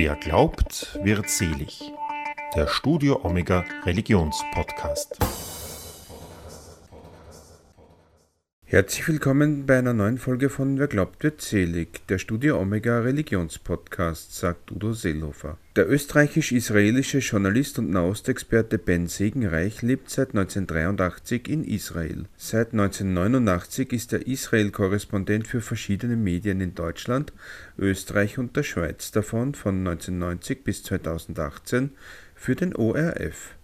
Wer glaubt, wird selig. Der Studio Omega Religionspodcast. Herzlich willkommen bei einer neuen Folge von Wer glaubt wird selig, der Studio Omega Religionspodcast, sagt Udo Seelhofer. Der österreichisch-israelische Journalist und Nahostexperte Ben Segenreich lebt seit 1983 in Israel. Seit 1989 ist er Israel-Korrespondent für verschiedene Medien in Deutschland, Österreich und der Schweiz, davon von 1990 bis 2018 für den ORF.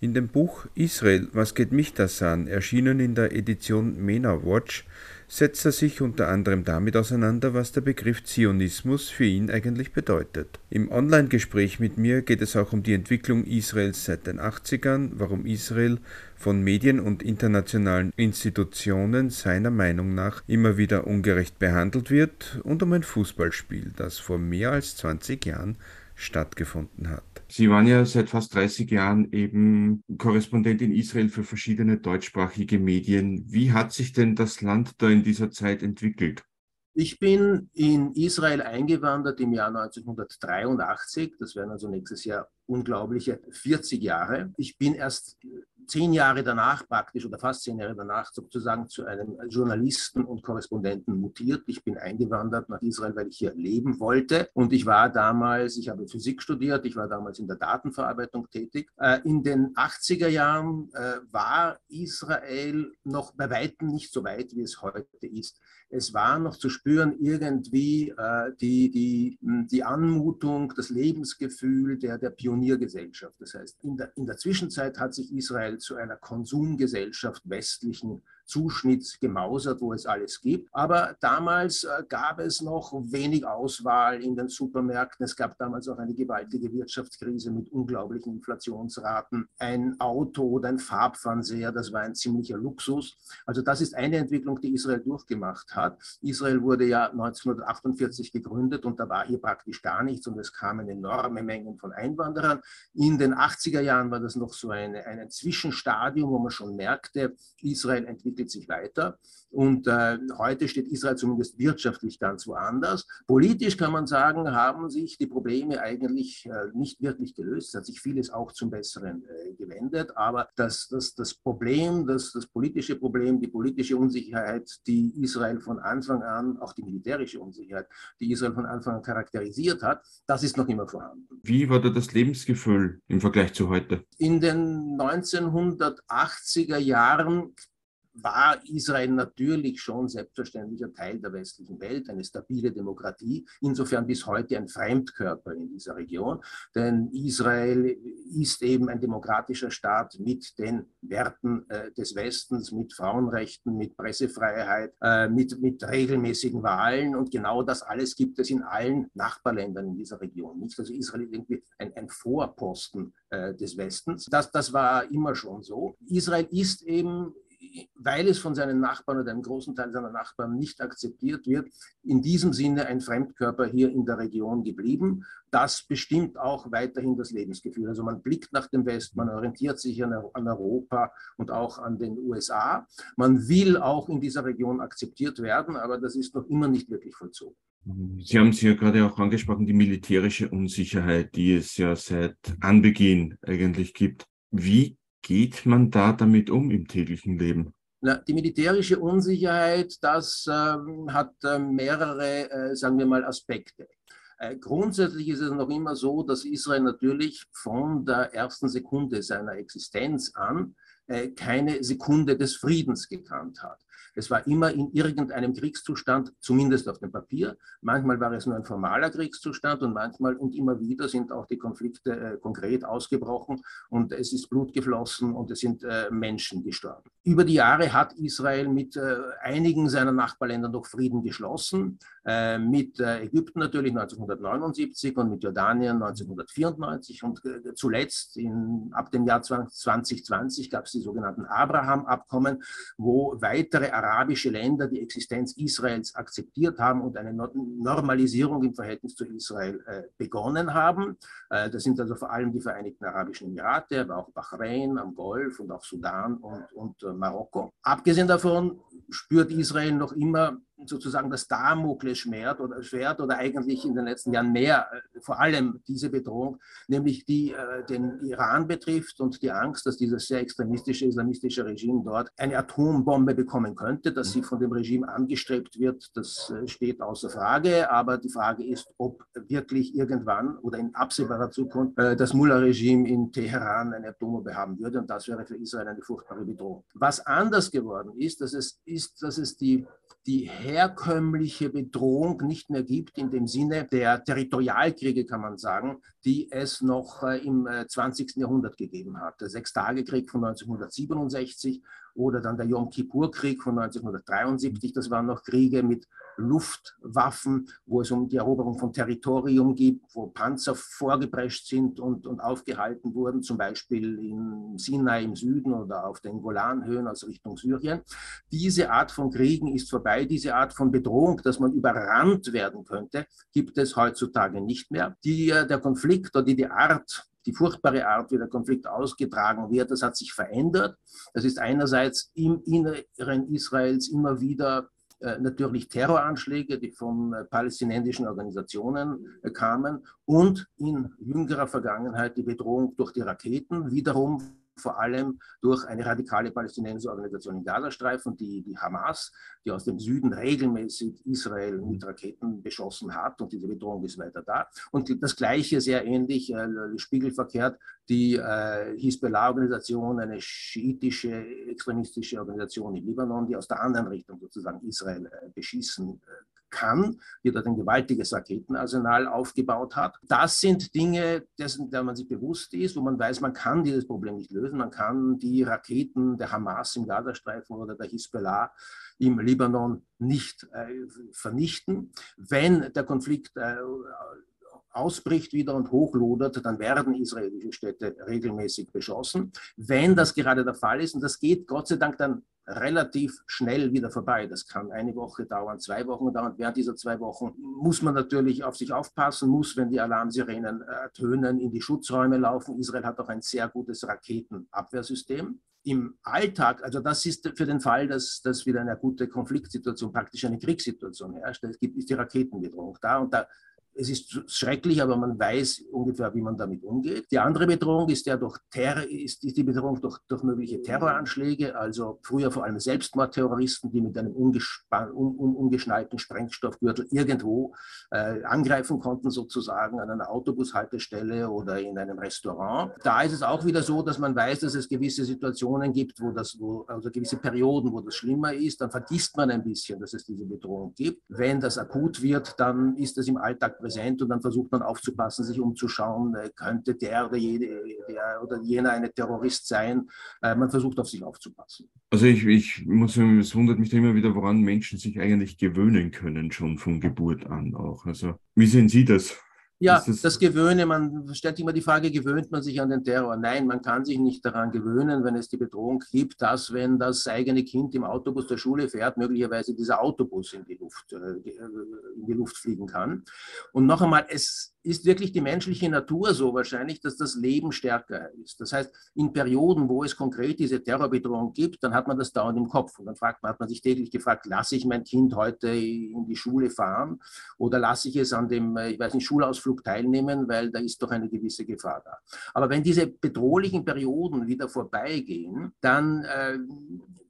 In dem Buch Israel, was geht mich das an, erschienen in der Edition MENA Watch, setzt er sich unter anderem damit auseinander, was der Begriff Zionismus für ihn eigentlich bedeutet. Im Online-Gespräch mit mir geht es auch um die Entwicklung Israels seit den 80ern, warum Israel von Medien und internationalen Institutionen seiner Meinung nach immer wieder ungerecht behandelt wird und um ein Fußballspiel, das vor mehr als 20 Jahren stattgefunden hat. Sie waren ja seit fast 30 Jahren eben Korrespondent in Israel für verschiedene deutschsprachige Medien. Wie hat sich denn das Land da in dieser Zeit entwickelt? Ich bin in Israel eingewandert im Jahr 1983. Das wären also nächstes Jahr unglaubliche 40 Jahre. Ich bin erst zehn Jahre danach praktisch oder fast zehn Jahre danach sozusagen zu einem Journalisten und Korrespondenten mutiert. Ich bin eingewandert nach Israel, weil ich hier leben wollte. Und ich war damals, ich habe Physik studiert, ich war damals in der Datenverarbeitung tätig. Äh, in den 80er Jahren äh, war Israel noch bei weitem nicht so weit, wie es heute ist. Es war noch zu spüren irgendwie äh, die, die, die Anmutung, das Lebensgefühl der, der Pioniergesellschaft. Das heißt, in der, in der Zwischenzeit hat sich Israel zu einer Konsumgesellschaft westlichen Zuschnitt gemausert, wo es alles gibt. Aber damals äh, gab es noch wenig Auswahl in den Supermärkten. Es gab damals auch eine gewaltige Wirtschaftskrise mit unglaublichen Inflationsraten. Ein Auto oder ein Farbfernseher, das war ein ziemlicher Luxus. Also das ist eine Entwicklung, die Israel durchgemacht hat. Israel wurde ja 1948 gegründet und da war hier praktisch gar nichts und es kamen enorme Mengen von Einwanderern. In den 80er Jahren war das noch so eine, ein Zwischenstadium, wo man schon merkte, Israel entwickelt entwickelt sich weiter. Und äh, heute steht Israel zumindest wirtschaftlich ganz woanders. Politisch kann man sagen, haben sich die Probleme eigentlich äh, nicht wirklich gelöst. Es hat sich vieles auch zum Besseren äh, gewendet. Aber das, das, das Problem, das, das politische Problem, die politische Unsicherheit, die Israel von Anfang an, auch die militärische Unsicherheit, die Israel von Anfang an charakterisiert hat, das ist noch immer vorhanden. Wie war da das Lebensgefühl im Vergleich zu heute? In den 1980er Jahren war Israel natürlich schon selbstverständlicher Teil der westlichen Welt, eine stabile Demokratie, insofern bis heute ein Fremdkörper in dieser Region. Denn Israel ist eben ein demokratischer Staat mit den Werten äh, des Westens, mit Frauenrechten, mit Pressefreiheit, äh, mit, mit regelmäßigen Wahlen. Und genau das alles gibt es in allen Nachbarländern in dieser Region. Nicht? Also Israel ist irgendwie ein, ein Vorposten äh, des Westens. Das, das war immer schon so. Israel ist eben weil es von seinen Nachbarn oder einem großen Teil seiner Nachbarn nicht akzeptiert wird, in diesem Sinne ein Fremdkörper hier in der Region geblieben. Das bestimmt auch weiterhin das Lebensgefühl. Also man blickt nach dem Westen, man orientiert sich an, Europa und auch an den USA. Man will auch in dieser Region akzeptiert werden, aber das ist noch immer nicht wirklich vollzogen. Sie haben es ja gerade auch angesprochen, die militärische Unsicherheit, die es ja seit Anbeginn eigentlich gibt. Wie geht man da damit um im täglichen Leben? Na, die militärische Unsicherheit, das ähm, hat äh, mehrere, äh, sagen wir mal, Aspekte. Äh, grundsätzlich ist es noch immer so, dass Israel natürlich von der ersten Sekunde seiner Existenz an äh, keine Sekunde des Friedens gekannt hat. Es war immer in irgendeinem Kriegszustand, zumindest auf dem Papier. Manchmal war es nur ein formaler Kriegszustand und manchmal und immer wieder sind auch die Konflikte äh, konkret ausgebrochen und es ist Blut geflossen und es sind äh, Menschen gestorben. Über die Jahre hat Israel mit äh, einigen seiner Nachbarländer noch Frieden geschlossen, äh, mit äh, Ägypten natürlich 1979 und mit Jordanien 1994 und äh, zuletzt in, ab dem Jahr 2020 gab es die sogenannten Abraham-Abkommen, wo weitere arabische Länder die Existenz Israels akzeptiert haben und eine Normalisierung im Verhältnis zu Israel äh, begonnen haben. Äh, das sind also vor allem die Vereinigten Arabischen Emirate, aber auch Bahrain am Golf und auch Sudan und, und äh, Marokko. Abgesehen davon spürt Israel noch immer sozusagen das Damoklesschwert oder Schwert oder eigentlich in den letzten Jahren mehr, äh, vor allem diese Bedrohung, nämlich die äh, den Iran betrifft und die Angst, dass dieses sehr extremistische islamistische Regime dort eine Atombombe bekommen könnte, dass sie von dem Regime angestrebt wird, das äh, steht außer Frage. Aber die Frage ist, ob wirklich irgendwann oder in absehbarer Zukunft äh, das Mullah-Regime in Teheran eine Atombombe haben würde und das wäre für Israel eine furchtbare Bedrohung. Was anders geworden ist, dass es, ist, dass es die die herkömmliche Bedrohung nicht mehr gibt in dem Sinne der Territorialkriege, kann man sagen, die es noch äh, im 20. Äh, Jahrhundert gegeben hat. Der Sechstagekrieg von 1967 oder dann der Yom Kippur-Krieg von 1973, das waren noch Kriege mit Luftwaffen, wo es um die Eroberung von Territorium geht, wo Panzer vorgeprescht sind und, und aufgehalten wurden, zum Beispiel in Sinai im Süden oder auf den Golanhöhen, also Richtung Syrien. Diese Art von Kriegen ist vorbei. Diese Art von Bedrohung, dass man überrannt werden könnte, gibt es heutzutage nicht mehr. Die, äh, der Konflikt oder die, die Art die furchtbare Art, wie der Konflikt ausgetragen wird, das hat sich verändert. Das ist einerseits im Inneren Israels immer wieder natürlich Terroranschläge, die von äh, palästinensischen Organisationen äh, kamen und in jüngerer Vergangenheit die Bedrohung durch die Raketen, wiederum vor allem durch eine radikale palästinensische Organisation im Gazastreifen, die, die Hamas, die aus dem Süden regelmäßig Israel mit Raketen beschossen hat und diese Bedrohung ist weiter da. Und das Gleiche, sehr ähnlich, äh, spiegelverkehrt, die äh, Hisbollah-Organisation, eine schiitische, extremistische Organisation im Libanon, die aus der anderen Richtung sozusagen Israel äh, beschießen äh, kann, die dort ein gewaltiges Raketenarsenal aufgebaut hat. Das sind Dinge, dessen der man sich bewusst ist, wo man weiß, man kann dieses Problem nicht lösen. Man kann die Raketen der Hamas im Gazastreifen oder der Hisbollah im Libanon nicht äh, vernichten. Wenn der Konflikt äh, ausbricht wieder und hochlodert, dann werden israelische Städte regelmäßig beschossen. Wenn das gerade der Fall ist, und das geht Gott sei Dank dann relativ schnell wieder vorbei. Das kann eine Woche dauern, zwei Wochen dauern. Während dieser zwei Wochen muss man natürlich auf sich aufpassen, muss, wenn die Alarmsirenen äh, tönen, in die Schutzräume laufen. Israel hat auch ein sehr gutes Raketenabwehrsystem. Im Alltag, also das ist für den Fall, dass, dass wieder eine gute Konfliktsituation, praktisch eine Kriegssituation herrscht, es gibt, ist die Raketenbedrohung da und da es ist schrecklich, aber man weiß ungefähr, wie man damit umgeht. Die andere Bedrohung ist, der durch Terror, ist, ist die Bedrohung durch, durch mögliche Terroranschläge, also früher vor allem Selbstmordterroristen, die mit einem un, un, ungeschnallten Sprengstoffgürtel irgendwo äh, angreifen konnten, sozusagen an einer Autobushaltestelle oder in einem Restaurant. Da ist es auch wieder so, dass man weiß, dass es gewisse Situationen gibt, wo das, wo, also gewisse Perioden, wo das schlimmer ist. Dann vergisst man ein bisschen, dass es diese Bedrohung gibt. Wenn das akut wird, dann ist es im Alltag präsent präsent und dann versucht man aufzupassen, sich umzuschauen, äh, könnte der oder, jede, der oder jener eine Terrorist sein. Äh, man versucht auf sich aufzupassen. Also ich, ich muss, es wundert mich immer wieder, woran Menschen sich eigentlich gewöhnen können, schon von Geburt an auch. Also wie sehen Sie das? Ja, das, das Gewöhne, man stellt immer die Frage, gewöhnt man sich an den Terror? Nein, man kann sich nicht daran gewöhnen, wenn es die Bedrohung gibt, dass wenn das eigene Kind im Autobus der Schule fährt, möglicherweise dieser Autobus in die Luft, äh, in die Luft fliegen kann. Und noch einmal, es ist wirklich die menschliche Natur so wahrscheinlich, dass das Leben stärker ist. Das heißt, in Perioden, wo es konkret diese Terrorbedrohung gibt, dann hat man das dauernd im Kopf. Und dann fragt man, hat man sich täglich gefragt, lasse ich mein Kind heute in die Schule fahren oder lasse ich es an dem, ich weiß nicht, Schulausflug teilnehmen, weil da ist doch eine gewisse Gefahr da. Aber wenn diese bedrohlichen Perioden wieder vorbeigehen, dann äh,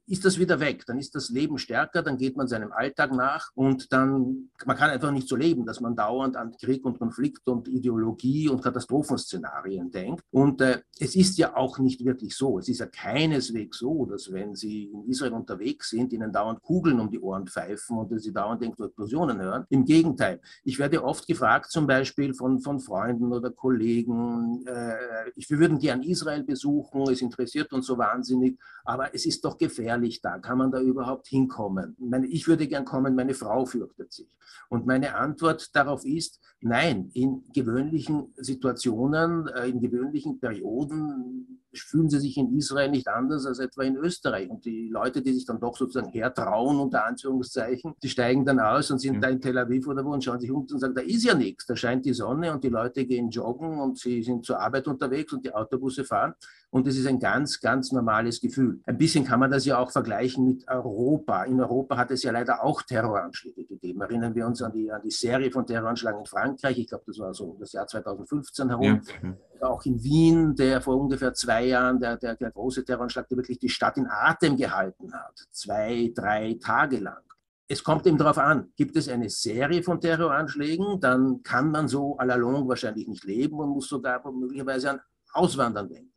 ist das wieder weg. Dann ist das Leben stärker, dann geht man seinem Alltag nach und dann, man kann einfach nicht so leben, dass man dauernd an Krieg und Konflikt und Ideologie und Katastrophenszenarien denkt. Und äh, es ist ja auch nicht wirklich so. Es ist ja keineswegs so, dass wenn Sie in Israel unterwegs sind, Ihnen dauernd Kugeln um die Ohren pfeifen und Sie dauernd irgendwo Explosionen hören. Im Gegenteil. Ich werde oft gefragt, zum Beispiel von, von Freunden oder Kollegen, äh, wir würden gern Israel besuchen, es interessiert uns so wahnsinnig, aber es ist doch gefährlich gefährlich da? Kann man da überhaupt hinkommen? Meine, ich würde gern kommen, meine Frau fürchtet sich. Und meine Antwort darauf ist, nein, in gewöhnlichen Situationen, äh, in gewöhnlichen Perioden fühlen sie sich in Israel nicht anders als etwa in Österreich. Und die Leute, die sich dann doch sozusagen hertrauen, unter Anführungszeichen, die steigen dann aus und sind ja. da in Tel Aviv oder wo und schauen sich um und sagen, da ist ja nichts, da scheint die Sonne und die Leute gehen joggen und sie sind zur Arbeit unterwegs und die Autobusse fahren. Und es ist ein ganz, ganz normales Gefühl. Ein bisschen kann man das ja auch vergleichen mit Europa. In Europa hat es ja leider auch Terroranschläge gegeben. Erinnern wir uns an die, an die Serie von Terroranschlägen in Frankreich. Ich glaube, das war so das Jahr 2015 herum. Ja. Auch in Wien, der vor ungefähr zwei Jahren, der, der, der große Terroranschlag, der wirklich die Stadt in Atem gehalten hat. Zwei, drei Tage lang es kommt eben darauf an, gibt es eine Serie von Terroranschlägen, dann kann man so à la longue wahrscheinlich nicht leben und muss sogar möglicherweise an Auswandern denken.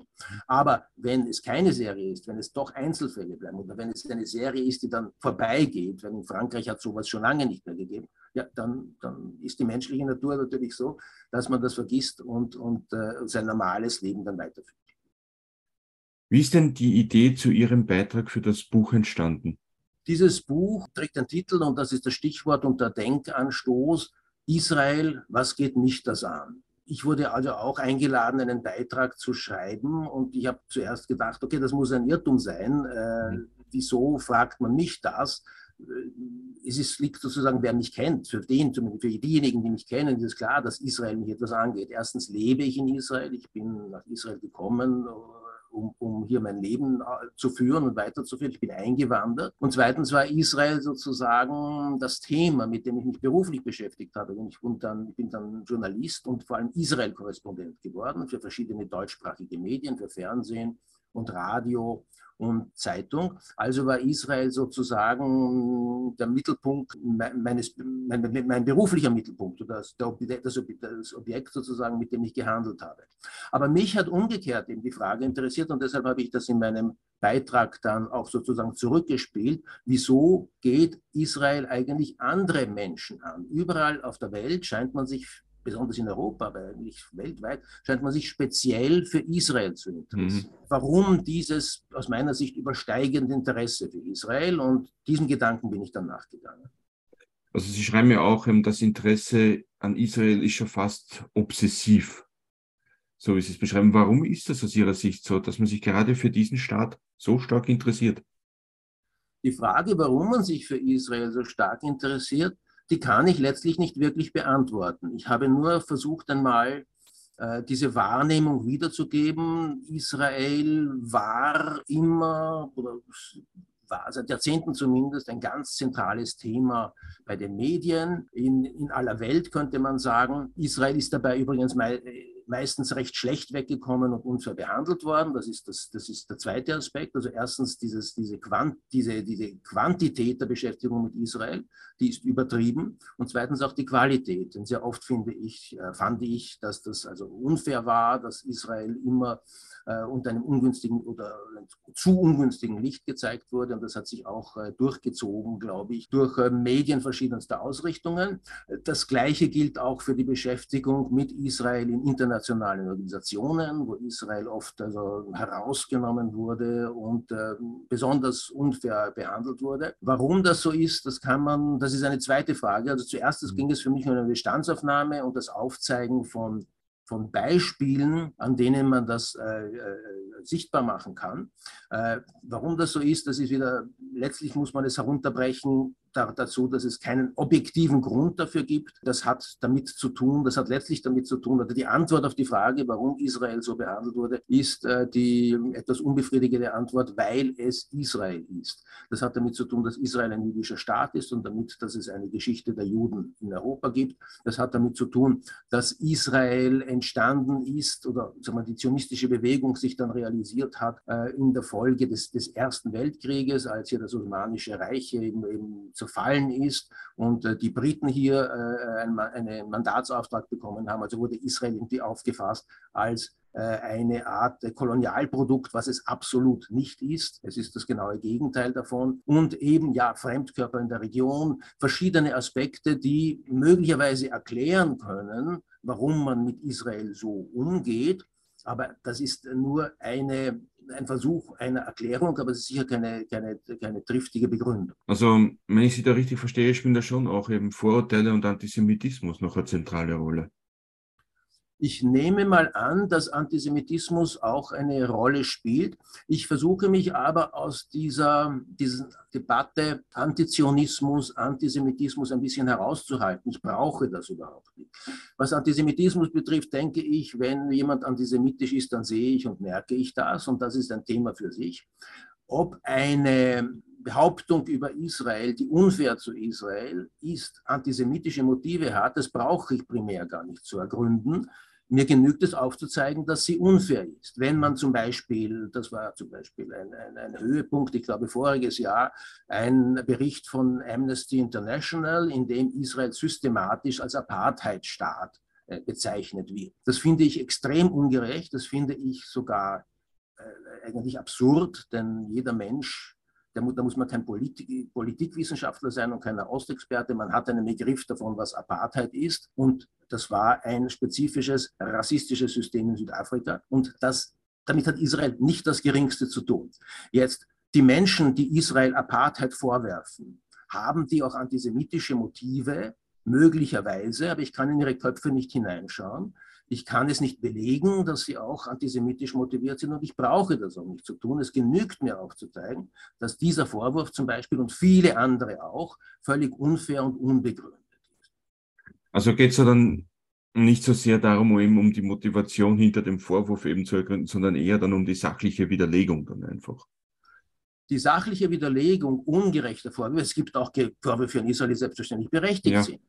Aber wenn es keine Serie ist, wenn es doch Einzelfälle bleiben oder wenn es eine Serie ist, die dann vorbeigeht, wenn in Frankreich hat sowas schon lange nicht mehr gegeben, ja, dann, dann ist die menschliche Natur natürlich so, dass man das vergisst und, und äh, sein normales Leben dann weiterführt. Wie ist denn die Idee zu Ihrem Beitrag für das Buch entstanden? Dieses Buch trägt den Titel, und das ist das Stichwort unter Denkanstoß, Israel, was geht mich das an? Ich wurde also auch eingeladen, einen Beitrag zu schreiben und ich habe zuerst gedacht, okay, das muss ein Irrtum sein. Äh, mhm. wieso fragt man mich das? Äh, es ist, liegt sozusagen, wer mich kennt, für den, für diejenigen, die mich kennen, ist es klar, dass Israel mich etwas angeht. Erstens lebe ich in Israel, ich bin nach Israel gekommen um, um hier mein Leben äh, zu führen und weiterzuführen. Ich bin eingewandert. Und zweitens war Israel sozusagen das Thema, mit dem ich mich beruflich beschäftigt habe. Ich bin dann, bin dann Journalist und vor allem Israel-Korrespondent geworden für verschiedene deutschsprachige Medien, für Fernsehen und Radio und Zeitung. Also war Israel sozusagen der Mittelpunkt meines, mein, mein beruflicher Mittelpunkt oder das, das Objekt sozusagen, mit dem ich gehandelt habe. Aber mich hat umgekehrt eben die Frage interessiert und deshalb habe ich das in meinem Beitrag dann auch sozusagen zurückgespielt. Wieso geht Israel eigentlich andere Menschen an? Überall auf der Welt scheint man sich besonders in Europa, aber eigentlich weltweit, scheint man sich speziell für Israel zu interessieren. Mhm. Warum dieses aus meiner Sicht übersteigende Interesse für Israel? Und diesem Gedanken bin ich dann nachgegangen. Also Sie schreiben ja auch, ähm, das Interesse an Israel ist schon fast obsessiv, so wie Sie es beschreiben. Warum ist das aus Ihrer Sicht so, dass man sich gerade für diesen Staat so stark interessiert? Die Frage, warum man sich für Israel so stark interessiert, die kann ich letztlich nicht wirklich beantworten. Ich habe nur versucht einmal äh, diese Wahrnehmung wiederzugeben. Israel war immer oder war seit Jahrzehnten zumindest ein ganz zentrales Thema bei den Medien. In, in aller Welt könnte man sagen. Israel ist dabei übrigens mal meistens recht schlecht weggekommen und unfair behandelt worden. Das ist, das, das ist der zweite Aspekt. Also erstens dieses, diese, Quant, diese, diese Quantität der Beschäftigung mit Israel, die ist übertrieben. Und zweitens auch die Qualität. Denn sehr oft finde ich, äh, fand ich, dass das also unfair war, dass Israel immer äh, unter einem ungünstigen oder zu ungünstigen Licht gezeigt wurde. Und das hat sich auch äh, durchgezogen, glaube ich, durch Medien verschiedenster Ausrichtungen. Das Gleiche gilt auch für die Beschäftigung mit Israel in internationalen Organisationen, wo Israel oft also herausgenommen wurde und äh, besonders unfair behandelt wurde. Warum das so ist, das kann man, das ist eine zweite Frage. Also zuerst ging es für mich um eine Bestandsaufnahme und das Aufzeigen von von Beispielen, an denen man das äh, äh, sichtbar machen kann. Äh, warum das so ist, das ist wieder, letztlich muss man es herunterbrechen dazu, dass es keinen objektiven Grund dafür gibt. Das hat damit zu tun, das hat letztlich damit zu tun, oder die Antwort auf die Frage, warum Israel so behandelt wurde, ist äh, die etwas unbefriedigende Antwort, weil es Israel ist. Das hat damit zu tun, dass Israel ein jüdischer Staat ist und damit, dass es eine Geschichte der Juden in Europa gibt. Das hat damit zu tun, dass Israel entstanden ist oder sagen wir, die zionistische Bewegung sich dann realisiert hat äh, in der Folge des, des Ersten Weltkrieges, als hier das Osmanische Reich eben, eben zerfallen ist und äh, die Briten hier äh, einen Mandatsauftrag bekommen haben. Also wurde Israel irgendwie aufgefasst als äh, eine Art Kolonialprodukt, was es absolut nicht ist. Es ist das genaue Gegenteil davon. Und eben, ja, Fremdkörper in der Region, verschiedene Aspekte, die möglicherweise erklären können, warum man mit Israel so umgeht. Aber das ist nur eine ein Versuch einer Erklärung, aber es ist sicher keine, keine, keine triftige Begründung. Also, wenn ich Sie da richtig verstehe, spielen da schon auch eben Vorurteile und Antisemitismus noch eine zentrale Rolle. Ich nehme mal an, dass Antisemitismus auch eine Rolle spielt. Ich versuche mich aber aus dieser, dieser Debatte Antizionismus, Antisemitismus ein bisschen herauszuhalten. Ich brauche das überhaupt nicht. Was Antisemitismus betrifft, denke ich, wenn jemand antisemitisch ist, dann sehe ich und merke ich das und das ist ein Thema für sich. Ob eine Behauptung über Israel, die unfair zu Israel ist, antisemitische Motive hat, das brauche ich primär gar nicht zu ergründen. Mir genügt es aufzuzeigen, dass sie unfair ist. Wenn man zum Beispiel, das war zum Beispiel ein, ein, ein Höhepunkt, ich glaube voriges Jahr, ein Bericht von Amnesty International, in dem Israel systematisch als Apartheidstaat äh, bezeichnet wird. Das finde ich extrem ungerecht, das finde ich sogar äh, eigentlich absurd, denn jeder Mensch da muss man kein Politik, Politikwissenschaftler sein und kein Ostexperte. Man hat einen Begriff davon, was Apartheid ist. Und das war ein spezifisches rassistisches System in Südafrika. Und das, damit hat Israel nicht das Geringste zu tun. Jetzt, die Menschen, die Israel Apartheid vorwerfen, haben die auch antisemitische Motive? Möglicherweise, aber ich kann in ihre Köpfe nicht hineinschauen. Ich kann es nicht belegen, dass sie auch antisemitisch motiviert sind und ich brauche das auch nicht zu tun. Es genügt mir auch zu zeigen, dass dieser Vorwurf zum Beispiel und viele andere auch völlig unfair und unbegründet ist. Also geht es ja dann nicht so sehr darum, eben um die Motivation hinter dem Vorwurf eben zu ergründen, sondern eher dann um die sachliche Widerlegung dann einfach. Die sachliche Widerlegung ungerechter Vorwürfe, es gibt auch Vorwürfe in Israel, die selbstverständlich berechtigt ja. sind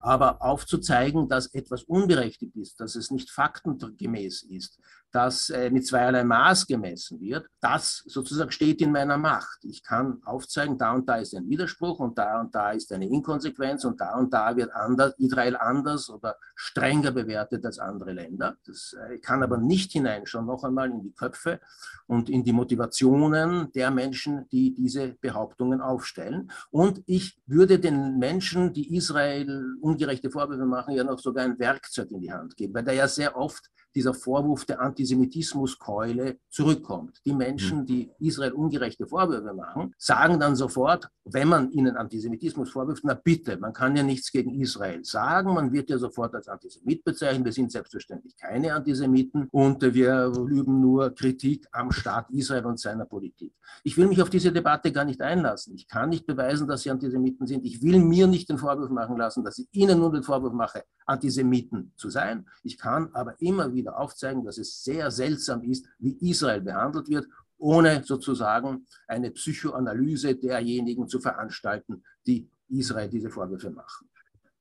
aber aufzuzeigen, dass etwas unberechtigt ist, dass es nicht faktengemäß ist, dass äh, mit zweierlei Maß gemessen wird, das sozusagen steht in meiner Macht. Ich kann aufzeigen, da und da ist ein Widerspruch und da und da ist eine Inkonsequenz und da und da wird anders, Israel anders oder strenger bewertet als andere Länder. Das äh, kann aber nicht hineinschauen, noch einmal in die Köpfe und in die Motivationen der Menschen, die diese Behauptungen aufstellen. Und ich würde den Menschen, die Israel ungerechte Vorwürfe machen, ja noch sogar ein Werkzeug in die Hand geben, weil da ja sehr oft dieser Vorwurf der Antisemitismuskeule zurückkommt. Die Menschen, mhm. die Israel ungerechte Vorwürfe machen, sagen dann sofort, wenn man ihnen Antisemitismus vorwirft, na bitte, man kann ja nichts gegen Israel sagen, man wird ja sofort als Antisemit bezeichnet, wir sind selbstverständlich keine Antisemiten und wir üben nur Kritik am Staat Israel und seiner Politik. Ich will mich auf diese Debatte gar nicht einlassen. Ich kann nicht beweisen, dass sie Antisemiten sind. Ich will mir nicht den Vorwurf machen lassen, dass ich ihnen nur den Vorwurf mache, Antisemiten zu sein. Ich kann aber immer wieder aufzeigen, dass es sehr seltsam ist, wie Israel behandelt wird, ohne sozusagen eine Psychoanalyse derjenigen zu veranstalten, die Israel diese Vorwürfe machen.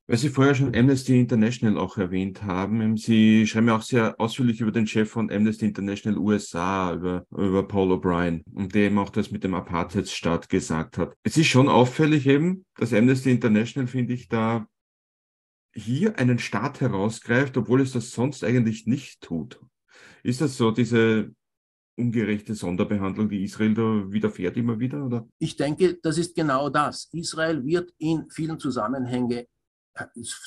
Weil Sie vorher schon Amnesty International auch erwähnt haben, Sie schreiben ja auch sehr ausführlich über den Chef von Amnesty International USA, über, über Paul O'Brien, und der eben auch das mit dem Apartheidsstaat gesagt hat. Es ist schon auffällig eben, dass Amnesty International, finde ich, da hier einen Staat herausgreift, obwohl es das sonst eigentlich nicht tut. Ist das so, diese ungerechte Sonderbehandlung, die Israel da widerfährt immer wieder? Oder? Ich denke, das ist genau das. Israel wird in vielen, Zusammenhänge,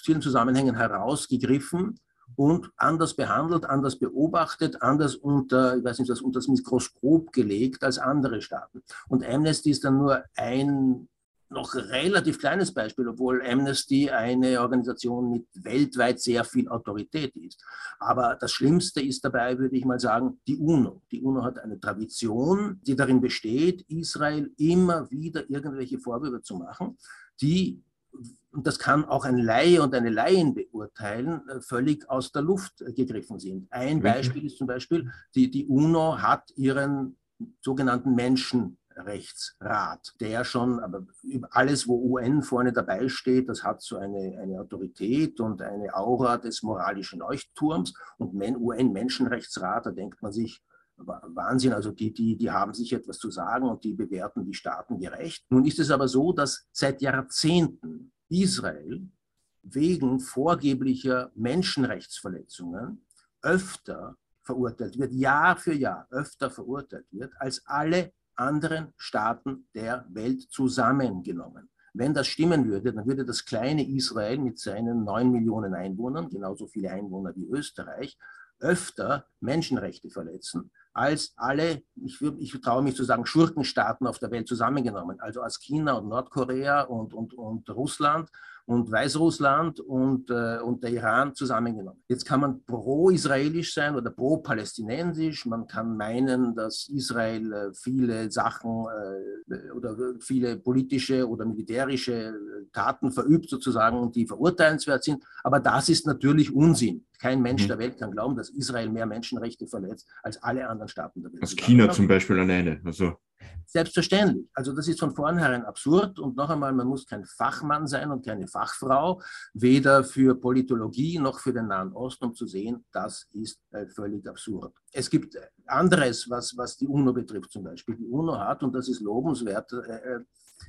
vielen Zusammenhängen herausgegriffen und anders behandelt, anders beobachtet, anders unter, ich weiß nicht, was, unter das Mikroskop gelegt als andere Staaten. Und Amnesty ist dann nur ein noch relativ kleines Beispiel, obwohl Amnesty eine Organisation mit weltweit sehr viel Autorität ist. Aber das Schlimmste ist dabei, würde ich mal sagen, die UNO. Die UNO hat eine Tradition, die darin besteht, Israel immer wieder irgendwelche Vorwürfe zu machen, die und das kann auch ein Laie und eine Laien beurteilen, völlig aus der Luft gegriffen sind. Ein Beispiel ist zum Beispiel, die, die UNO hat ihren sogenannten Menschen Rechtsrat, der schon, aber alles, wo UN vorne dabei steht, das hat so eine, eine Autorität und eine Aura des moralischen Leuchtturms. Und UN-Menschenrechtsrat, da denkt man sich, Wahnsinn, also die, die, die haben sich etwas zu sagen und die bewerten die Staaten gerecht. Nun ist es aber so, dass seit Jahrzehnten Israel wegen vorgeblicher Menschenrechtsverletzungen öfter verurteilt wird, Jahr für Jahr öfter verurteilt wird als alle anderen Staaten der Welt zusammengenommen. Wenn das stimmen würde, dann würde das kleine Israel mit seinen neun Millionen Einwohnern, genauso viele Einwohner wie Österreich, öfter Menschenrechte verletzen als alle, ich, ich traue mich zu sagen, Schurkenstaaten auf der Welt zusammengenommen, also als China und Nordkorea und, und, und Russland und Weißrussland und, äh, und der Iran zusammengenommen. Jetzt kann man pro-israelisch sein oder pro-palästinensisch. Man kann meinen, dass Israel äh, viele Sachen äh, oder viele politische oder militärische äh, Taten verübt sozusagen, die verurteilenswert sind. Aber das ist natürlich Unsinn. Kein Mensch mhm. der Welt kann glauben, dass Israel mehr Menschenrechte verletzt als alle anderen Staaten der Welt. Als China zum Beispiel alleine. Also. Selbstverständlich. Also das ist von vornherein absurd. Und noch einmal, man muss kein Fachmann sein und keine Fachfrau, weder für Politologie noch für den Nahen Osten, um zu sehen, das ist äh, völlig absurd. Es gibt anderes, was, was die UNO betrifft zum Beispiel. Die UNO hat, und das ist lobenswert, äh, äh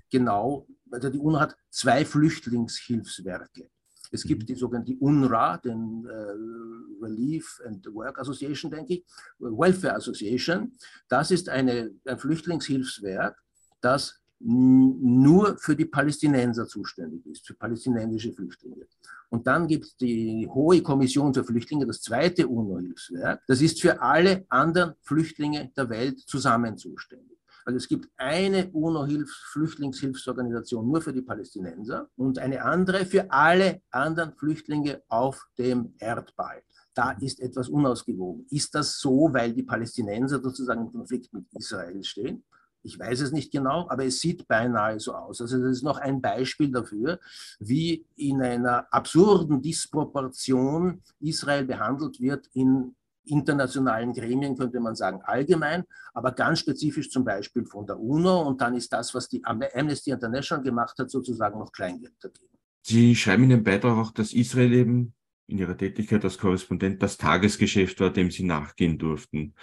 genau, also die UNO hat zwei Flüchtlingshilfswerke. Es gibt mhm. die sogenannte UNRWA, den äh, Relief and Work Association, denke ich, Welfare Association. Das ist eine, ein Flüchtlingshilfswerk, das nur für die Palästinenser zuständig ist, für palästinensische Flüchtlinge. Und dann gibt es die Hohe Kommission für Flüchtlinge, das zweite UNO-Hilfswerk. Das ist für alle anderen Flüchtlinge der Welt zusammen zuständig. Also es gibt eine UNO-Flüchtlingshilfsorganisation nur für die Palästinenser und eine andere für alle anderen Flüchtlinge auf dem Erdball. Da ist etwas unausgewogen. Ist das so, weil die Palästinenser sozusagen im Konflikt mit Israel stehen? Ich weiß es nicht genau, aber es sieht beinahe so aus. Also das ist noch ein Beispiel dafür, wie in einer absurden Disproportion Israel behandelt wird in internationalen Gremien, könnte man sagen, allgemein, aber ganz spezifisch zum Beispiel von der UNO. Und dann ist das, was die Amnesty International gemacht hat, sozusagen noch Kleingeld dagegen. Sie schreiben in dem Beitrag auch, dass Israel eben in ihrer Tätigkeit als Korrespondent das Tagesgeschäft war, dem sie nachgehen durften.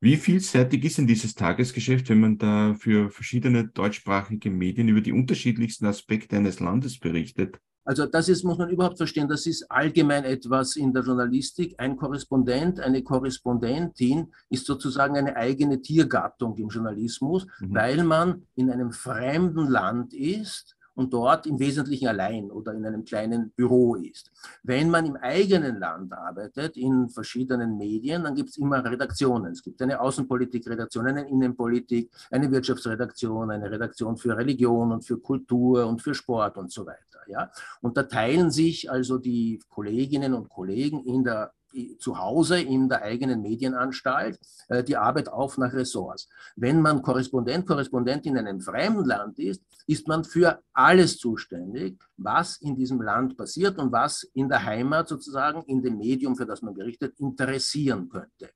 Wie vielseitig ist denn dieses Tagesgeschäft, wenn man da für verschiedene deutschsprachige Medien über die unterschiedlichsten Aspekte eines Landes berichtet? Also das ist, muss man überhaupt verstehen, das ist allgemein etwas in der Journalistik. Ein Korrespondent, eine Korrespondentin ist sozusagen eine eigene Tiergattung im Journalismus, mhm. weil man in einem fremden Land ist und dort im Wesentlichen allein oder in einem kleinen Büro ist. Wenn man im eigenen Land arbeitet, in verschiedenen Medien, dann gibt es immer Redaktionen. Es gibt eine Außenpolitikredaktion, eine Innenpolitik, eine Wirtschaftsredaktion, eine Redaktion für Religion und für Kultur und für Sport und so weiter. Ja? Und da teilen sich also die Kolleginnen und Kollegen in der zu Hause in der eigenen Medienanstalt äh, die Arbeit auf nach Ressorts. Wenn man Korrespondent, Korrespondentin in einem fremden Land ist, ist man für alles zuständig, was in diesem Land passiert und was in der Heimat sozusagen in dem Medium, für das man berichtet, interessieren könnte.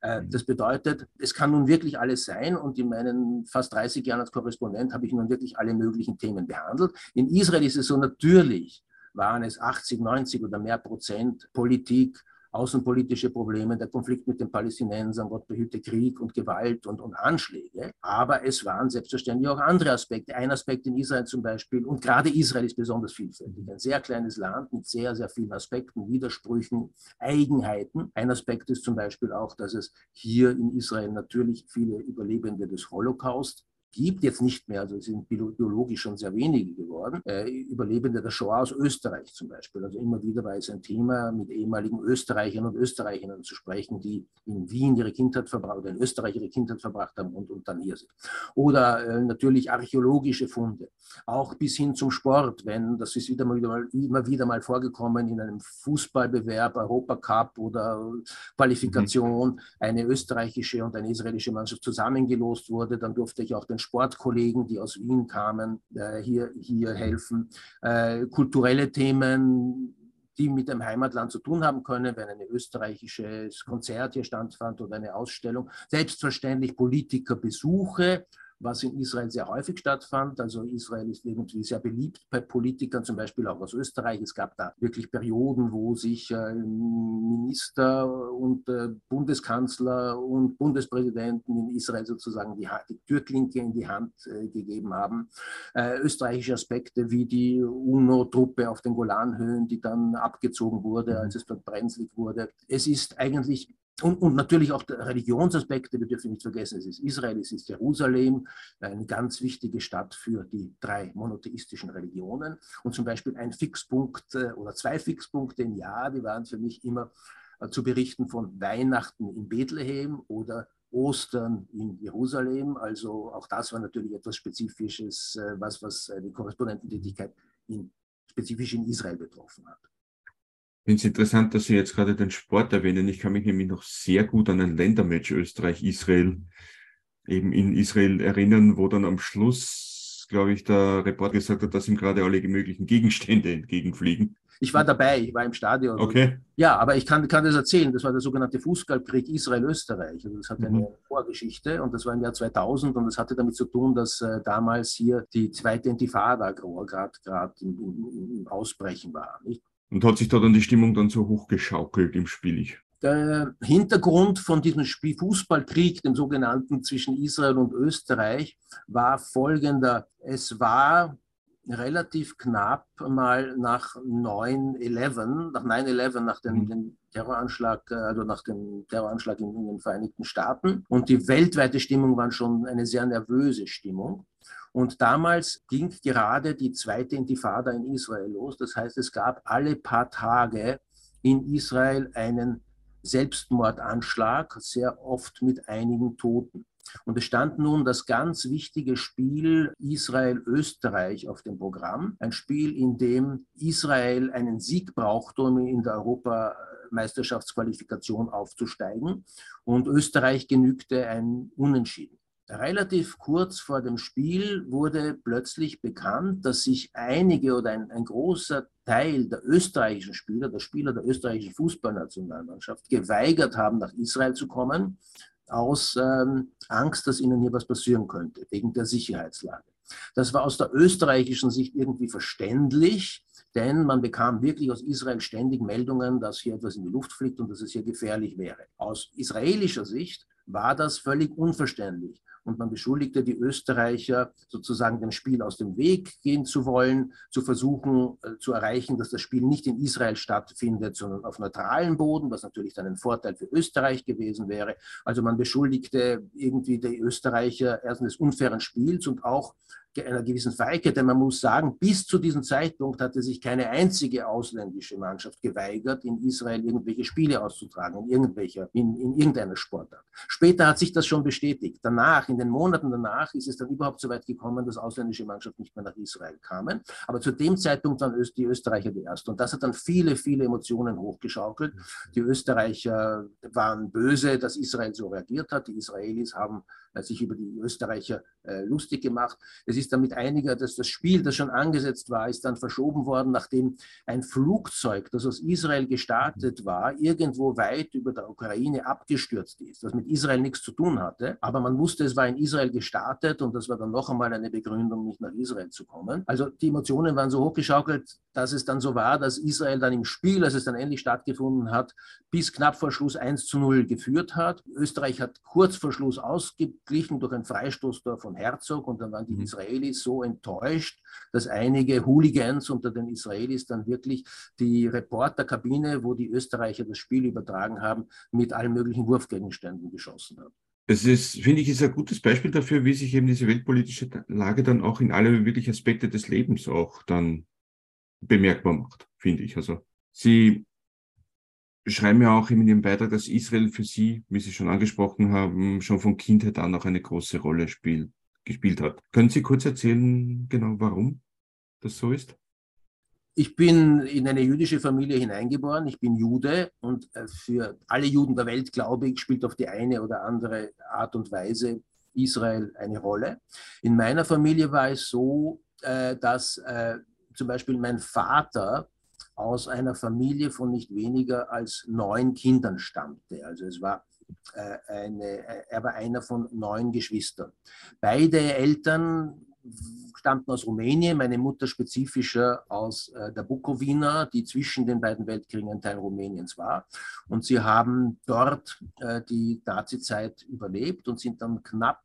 Äh, das bedeutet, es kann nun wirklich alles sein und in meinen fast 30 Jahren als Korrespondent habe ich nun wirklich alle möglichen Themen behandelt. In Israel ist es so natürlich, waren es 80, 90 oder mehr Prozent Politik, außenpolitische Probleme, der Konflikt mit den Palästinensern, Gott behüte Krieg und Gewalt und, und Anschläge. Aber es waren selbstverständlich auch andere Aspekte. Ein Aspekt in Israel zum Beispiel, und gerade Israel ist besonders vielfältig, ein sehr kleines Land mit sehr, sehr vielen Aspekten, Widersprüchen, Eigenheiten. Ein Aspekt ist zum Beispiel auch, dass es hier in Israel natürlich viele Überlebende des Holocaust gibt, jetzt nicht mehr, also es sind biologisch schon sehr wenige geworden, äh, Überlebende der Shoah aus Österreich zum Beispiel. Also immer wieder war es ein Thema, mit ehemaligen Österreichern und Österreicherinnen zu sprechen, die in Wien ihre Kindheit verbracht oder in Österreich ihre Kindheit verbracht haben und, und dann hier sind. Oder äh, natürlich archäologische Funde, auch bis hin zum Sport, wenn, das ist wieder mal, wieder mal, immer wieder mal vorgekommen in einem Fußballbewerb, Europacup oder Qualifikation, mhm. eine österreichische und eine israelische Mannschaft zusammengelost wurde, dann durfte ich auch den Sportkollegen, die aus Wien kamen, äh, hier, hier helfen. Äh, kulturelle Themen, die mit dem Heimatland zu tun haben können, wenn ein österreichisches Konzert hier stattfand oder eine Ausstellung. Selbstverständlich Politikerbesuche was in Israel sehr häufig stattfand. Also Israel ist irgendwie sehr beliebt bei Politikern, zum Beispiel auch aus Österreich. Es gab da wirklich Perioden, wo sich äh, Minister und äh, Bundeskanzler und Bundespräsidenten in Israel sozusagen die, die Türklinke in die Hand äh, gegeben haben. österreichische Aspekte wie die UNO-Truppe auf den Golanhöhen, die dann abgezogen wurde, als es dort brenzlig wurde. Es ist eigentlich und, und, natürlich auch Religionsaspekte, wir dürfen nicht vergessen, es ist Israel, es ist Jerusalem, eine ganz wichtige Stadt für die drei monotheistischen Religionen. Und zum Beispiel ein Fixpunkt äh, oder zwei Fixpunkte im Jahr, die waren für mich immer äh, zu berichten von Weihnachten in Bethlehem oder Ostern in Jerusalem. Also auch das war natürlich etwas Spezifisches, äh, was, was die Korrespondententätigkeit in, spezifisch in Israel betroffen hat. Ich finde es interessant, dass Sie jetzt gerade den Sport erwähnen. Ich kann mich nämlich noch sehr gut an ein Ländermatch Österreich-Israel eben in Israel erinnern, wo dann am Schluss, glaube ich, der Reporter gesagt hat, dass ihm gerade alle möglichen Gegenstände entgegenfliegen. Ich war dabei, ich war im Stadion. Okay. Ja, aber ich kann, kann das erzählen. Das war der sogenannte Fußballkrieg Israel-Österreich. Also das hat eine mhm. Vorgeschichte und das war im Jahr 2000 und das hatte damit zu tun, dass äh, damals hier die zweite Intifada gerade im, im, im, Ausbrechen war. Nicht? Und hat sich da dann die Stimmung dann so hochgeschaukelt im Spiel? Der Hintergrund von diesem Spiel Fußballkrieg, dem sogenannten zwischen Israel und Österreich, war folgender. Es war relativ knapp mal nach 9-11, nach 9-11, nach dem, mhm. dem, Terroranschlag, also nach dem Terroranschlag in, in, den Vereinigten Staaten. Und die weltweite Stimmung war schon eine sehr nervöse Stimmung. Und damals ging gerade die zweite Intifada in Israel los. Das heißt, es gab alle paar Tage in Israel einen Selbstmordanschlag, sehr oft mit einigen Toten. Und es stand nun das ganz wichtige Spiel Israel-Österreich auf dem Programm. Ein Spiel, in dem Israel einen Sieg brauchte, um in der Europameisterschaftsqualifikation aufzusteigen. Und Österreich genügte ein Unentschieden. Relativ kurz vor dem Spiel wurde plötzlich bekannt, dass sich einige oder ein, ein, großer Teil der österreichischen Spieler, der Spieler der österreichischen Fußballnationalmannschaft, geweigert haben, nach Israel zu kommen, aus ähm, Angst, dass ihnen hier was passieren könnte, wegen der Sicherheitslage. Das war aus der österreichischen Sicht irgendwie verständlich, denn man bekam wirklich aus Israel ständig Meldungen, dass hier etwas in die Luft fliegt und dass es hier gefährlich wäre. Aus israelischer Sicht war das völlig unverständlich und man beschuldigte die Österreicher sozusagen dem Spiel aus dem Weg gehen zu wollen, zu versuchen äh, zu erreichen, dass das Spiel nicht in Israel stattfindet, sondern auf neutralem Boden, was natürlich dann ein Vorteil für Österreich gewesen wäre. Also man beschuldigte irgendwie die Österreicher erstens des unfairen Spiels und auch einer gewissen Feigheit, denn man muss sagen, bis zu diesem Zeitpunkt hatte sich keine einzige ausländische Mannschaft geweigert, in Israel irgendwelche Spiele auszutragen, in, irgendwelcher, in, in irgendeiner Sportart. Später hat sich das schon bestätigt. Danach, in den Monaten danach, ist es dann überhaupt so weit gekommen, dass ausländische Mannschaften nicht mehr nach Israel kamen. Aber zu dem Zeitpunkt waren die Österreicher die Ersten. Und das hat dann viele, viele Emotionen hochgeschaukelt. Die Österreicher waren böse, dass Israel so reagiert hat. Die Israelis haben äh, sich über die Österreicher äh, lustig gemacht. Es ist damit einiger, dass das Spiel, das schon angesetzt war, ist dann verschoben worden, nachdem ein Flugzeug, das aus Israel gestartet war, irgendwo weit über der Ukraine abgestürzt ist, das mit Israel nichts zu tun hatte. Aber man wusste, es war in Israel gestartet und das war dann noch einmal eine Begründung, nicht nach Israel zu kommen. Also die Emotionen waren so hochgeschaukelt, dass es dann so war, dass Israel dann im Spiel, als es dann endlich stattgefunden hat, bis knapp vor Schluss 1 zu 0 geführt hat. Österreich hat kurz vor Schluss ausgeglichen durch ein Freistoßtor von Herzog und dann waren die mhm. Israelis so enttäuscht, dass einige Hooligans unter den Israelis dann wirklich die Reporterkabine, wo die Österreicher das Spiel übertragen haben, mit allen möglichen Wurfgegenständen geschossen haben. Es ist, finde ich, ist ein gutes Beispiel dafür, wie sich eben diese weltpolitische Lage dann auch in alle wirklich Aspekte des Lebens auch dann bemerkbar macht, finde ich. Also Sie schreiben ja auch in Ihrem Beitrag, dass Israel für Sie, wie Sie schon angesprochen haben, schon von Kindheit an auch eine große Rolle spielt, gespielt hat. Können Sie kurz erzählen, genau warum das so ist? Ich bin in eine jüdische Familie hineingeboren. Ich bin Jude und äh, für alle Juden der Welt, glaube ich, spielt auf die eine oder andere Art und Weise Israel eine Rolle. In meiner Familie war es so, äh, dass äh, zum Beispiel mein Vater aus einer Familie von nicht weniger als neun Kindern stammte. Also es war eine, er war einer von neun Geschwistern. Beide Eltern stammten aus Rumänien, meine Mutter spezifischer aus äh, der Bukowina, die zwischen den beiden Weltkriegen ein Teil Rumäniens war. Und sie haben dort äh, die Nazizeit überlebt und sind dann knapp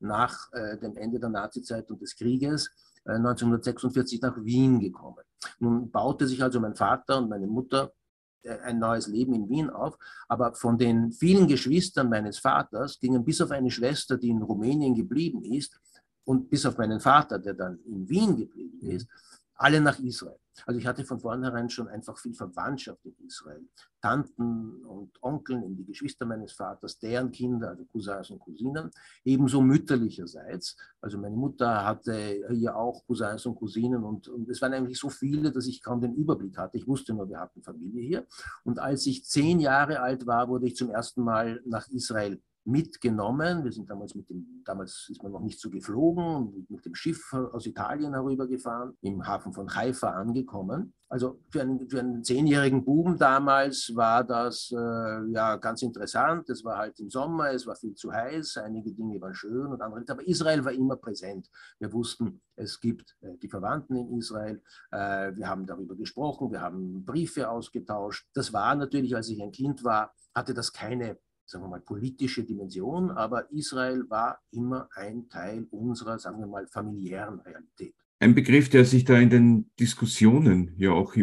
nach äh, dem Ende der Nazizeit und des Krieges 1946 äh, nach Wien gekommen. Nun baute sich also mein Vater und meine Mutter äh, ein neues Leben in Wien auf. Aber von den vielen Geschwistern meines Vaters gingen bis auf eine Schwester, die in Rumänien geblieben ist, und bis auf meinen Vater, der dann in Wien geblieben mhm. ist, alle nach Israel. Also ich hatte von vornherein schon einfach viel Verwandtschaft in Israel. Tanten und Onkeln, die Geschwister meines Vaters, deren Kinder, also Cousins und Cousinen, ebenso mütterlicherseits. Also meine Mutter hatte hier auch Cousins und Cousinen und, und es waren eigentlich so viele, dass ich kaum den Überblick hatte. Ich wusste nur, wir hatten Familie hier. Und als ich zehn Jahre alt war, wurde ich zum ersten Mal nach Israel mitgenommen. Wir sind damals mit dem, damals ist man noch nicht so geflogen, mit dem Schiff aus Italien herübergefahren, im Hafen von Haifa angekommen. Also für einen, für einen zehnjährigen Buben damals war das äh, ja ganz interessant. Es war halt im Sommer, es war viel zu heiß, einige Dinge waren schön und andere nicht. Aber Israel war immer präsent. Wir wussten, es gibt äh, die Verwandten in Israel. Äh, wir haben darüber gesprochen, wir haben Briefe ausgetauscht. Das war natürlich, als ich ein Kind war, hatte das keine sagen wir mal, politische Dimension, aber Israel war immer ein Teil unserer, sagen wir mal, familiären Realität. Ein Begriff, der sich da in den Diskussionen ja auch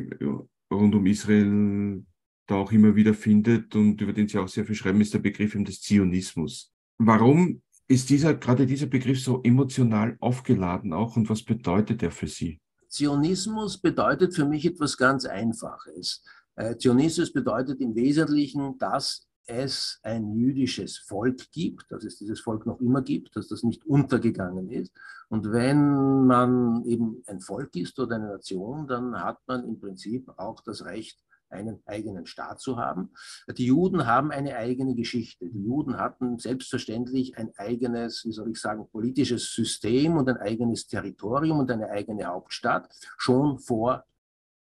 rund um Israel da auch immer wieder findet und über den Sie auch sehr viel schreiben, ist der Begriff des Zionismus. Warum ist dieser, gerade dieser Begriff so emotional aufgeladen auch und was bedeutet er für Sie? Zionismus bedeutet für mich etwas ganz Einfaches. Äh, Zionismus bedeutet im Wesentlichen, dass es ein jüdisches Volk gibt, dass es dieses Volk noch immer gibt, dass das nicht untergegangen ist. Und wenn man eben ein Volk ist oder eine Nation, dann hat man im Prinzip auch das Recht, einen eigenen Staat zu haben. Die Juden haben eine eigene Geschichte. Die Juden hatten selbstverständlich ein eigenes, wie soll ich sagen, politisches System und ein eigenes Territorium und eine eigene Hauptstadt schon vor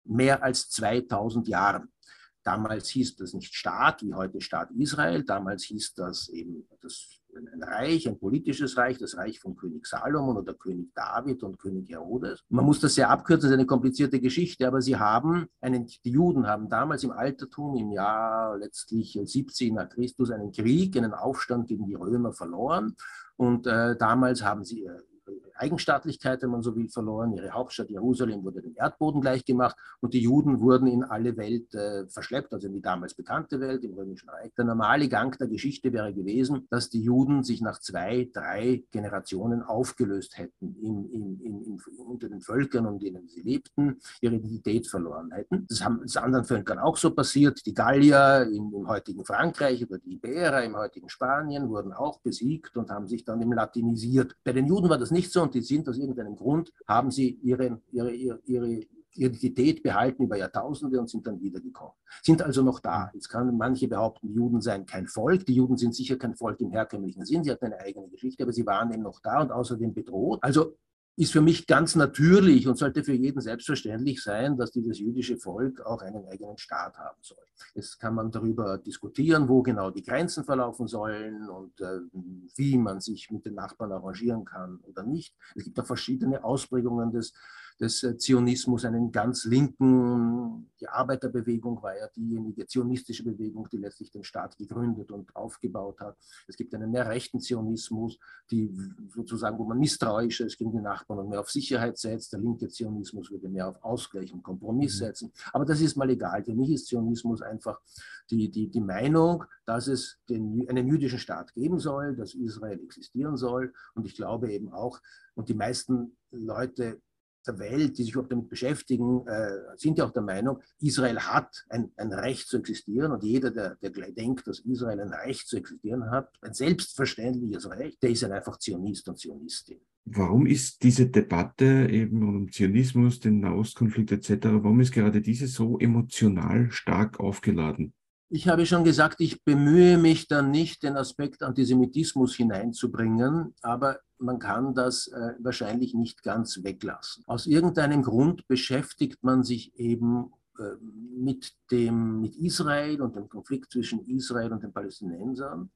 mehr als 2000 Jahren. Damals hieß das nicht Staat, wie heute Staat Israel. Damals hieß das eben das, ein Reich, ein politisches Reich, das Reich von König Salomon oder König David und König Herodes. Man muss das sehr abkürzen, das ist eine komplizierte Geschichte, aber sie haben, einen, die Juden haben damals im Altertum, im Jahr letztlich 17 nach Christus, einen Krieg, einen Aufstand gegen die Römer verloren. Und äh, damals haben sie äh, Eigenstaatlichkeit, wenn man so will, verloren. Ihre Hauptstadt Jerusalem wurde dem Erdboden gleichgemacht und die Juden wurden in alle Welt äh, verschleppt, also in die damals bekannte Welt, im Römischen Reich. Der normale Gang der Geschichte wäre gewesen, dass die Juden sich nach zwei, drei Generationen aufgelöst hätten in, in, in, unter den Völkern, um denen sie lebten, ihre Identität verloren hätten. Das haben es anderen Völkern auch so passiert. Die Gallier im, heutigen Frankreich oder die Iberer im heutigen Spanien wurden auch besiegt und haben sich dann im latinisiert. Bei den Juden war das nicht so und die sind aus irgendeinem Grund, haben sie ihre, ihre, ihre, ihre Identität behalten über Jahrtausende und sind dann wiedergekommen. Sind also noch da. Jetzt kann manche behaupten, Juden seien kein Volk. Die Juden sind sicher kein Volk im herkömmlichen Sinn. Sie hatten eine eigene Geschichte, aber sie waren eben noch da und außerdem bedroht. Also ist für mich ganz natürlich und sollte für jeden selbstverständlich sein, dass dieses jüdische Volk auch einen eigenen Staat haben soll. Jetzt kann man darüber diskutieren, wo genau die Grenzen verlaufen sollen und äh, wie man sich mit den Nachbarn arrangieren kann oder nicht. Es gibt auch verschiedene Ausprägungen des des äh, Zionismus, einen ganz linken, die Arbeiterbewegung war ja diejenige zionistische Bewegung, die letztlich den Staat gegründet und aufgebaut hat. Es gibt einen mehr rechten Zionismus, die sozusagen, wo man misstrauischer ist gegen die Nachbarn und mehr auf Sicherheit setzt. Der linke Zionismus würde mehr auf Ausgleich und Kompromiss mhm. setzen. Aber das ist mal egal. Für mich ist Zionismus einfach die, die, die Meinung, dass es den, einen jüdischen Staat geben soll, dass Israel existieren soll. Und ich glaube eben auch, und die meisten Leute der Welt, die sich überhaupt damit beschäftigen, äh, sind ja auch der Meinung, Israel hat ein, ein Recht zu existieren und jeder, der, der denkt, dass Israel ein Recht zu existieren hat, ein selbstverständliches Recht, der ist dann einfach Zionist und Zionistin. Warum ist diese Debatte eben um Zionismus, den Nahostkonflikt etc., warum ist gerade diese so emotional stark aufgeladen? Ich habe schon gesagt, ich bemühe mich dann nicht, den Aspekt Antisemitismus hineinzubringen, aber man kann das äh, wahrscheinlich nicht ganz weglassen. Aus irgendeinem Grund beschäftigt man sich eben äh, mit, dem, mit Israel und dem Konflikt zwischen Israel und den Palästinensern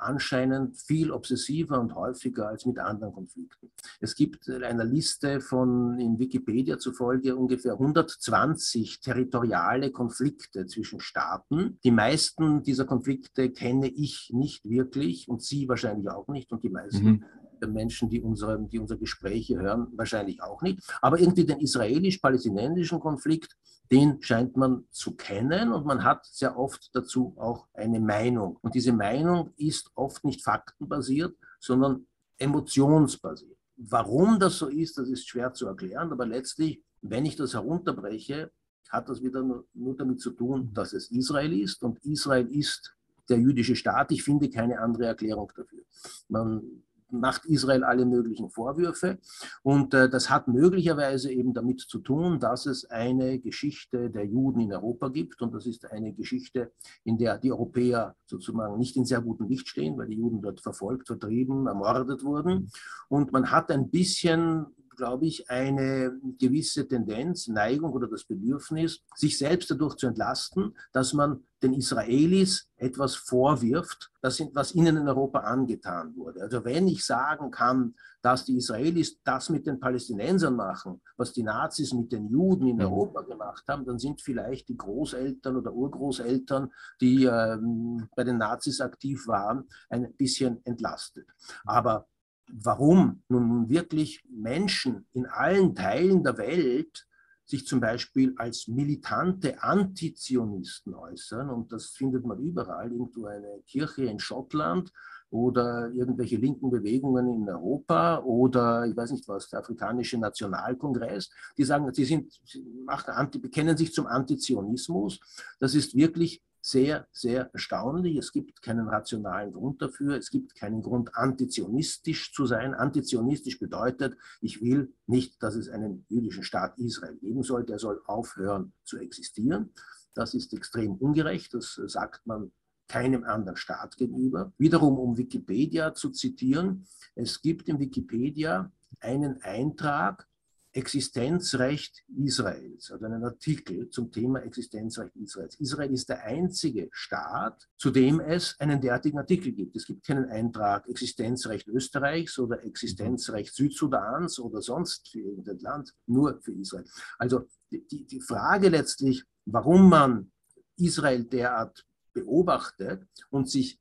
anscheinend viel obsessiver und häufiger als mit anderen Konflikten. Es gibt eine Liste von in Wikipedia zufolge ungefähr 120 territoriale Konflikte zwischen Staaten. Die meisten dieser Konflikte kenne ich nicht wirklich und Sie wahrscheinlich auch nicht und die meisten mhm. Menschen, die unsere, die unsere Gespräche hören, wahrscheinlich auch nicht. Aber irgendwie den israelisch-palästinensischen Konflikt, den scheint man zu kennen und man hat sehr oft dazu auch eine Meinung. Und diese Meinung ist oft nicht faktenbasiert, sondern emotionsbasiert. Warum das so ist, das ist schwer zu erklären, aber letztlich wenn ich das herunterbreche, hat das wieder nur, nur damit zu tun, dass es Israel ist und Israel ist der jüdische Staat. Ich finde keine andere Erklärung dafür. Man macht Israel alle möglichen Vorwürfe. Und äh, das hat möglicherweise eben damit zu tun, dass es eine Geschichte der Juden in Europa gibt. Und das ist eine Geschichte, in der die Europäer sozusagen nicht in sehr gutem Licht stehen, weil die Juden dort verfolgt, vertrieben, ermordet wurden. Und man hat ein bisschen glaube ich, eine gewisse Tendenz, Neigung oder das Bedürfnis, sich selbst dadurch zu entlasten, dass man den Israelis etwas vorwirft, das, was ihnen in Europa angetan wurde. Also wenn ich sagen kann, dass die Israelis das mit den Palästinensern machen, was die Nazis mit den Juden in mhm. Europa gemacht haben, dann sind vielleicht die Großeltern oder Urgroßeltern, die ähm, bei den Nazis aktiv waren, ein bisschen entlastet. Aber warum nun wirklich Menschen in allen Teilen der Welt sich zum Beispiel als militante Antizionisten äußern. Und das findet man überall, irgendwo eine Kirche in Schottland oder irgendwelche linken Bewegungen in Europa oder ich weiß nicht was, der afrikanische Nationalkongress, die sagen, sie sind, machen, bekennen sich zum Antizionismus. Das ist wirklich sehr, sehr erstaunlich. Es gibt keinen rationalen Grund dafür. Es gibt keinen Grund, antizionistisch zu sein. Antizionistisch bedeutet, ich will nicht, dass es einen jüdischen Staat Israel geben soll. Der soll aufhören zu existieren. Das ist extrem ungerecht. Das sagt man keinem anderen Staat gegenüber. Wiederum, um Wikipedia zu zitieren, es gibt in Wikipedia einen Eintrag, Existenzrecht Israels, also einen Artikel zum Thema Existenzrecht Israels. Israel ist der einzige Staat, zu dem es einen derartigen Artikel gibt. Es gibt keinen Eintrag Existenzrecht Österreichs oder Existenzrecht Südsudans oder sonst für irgendein Land, nur für Israel. Also die, die Frage letztlich, warum man Israel derart beobachtet und sich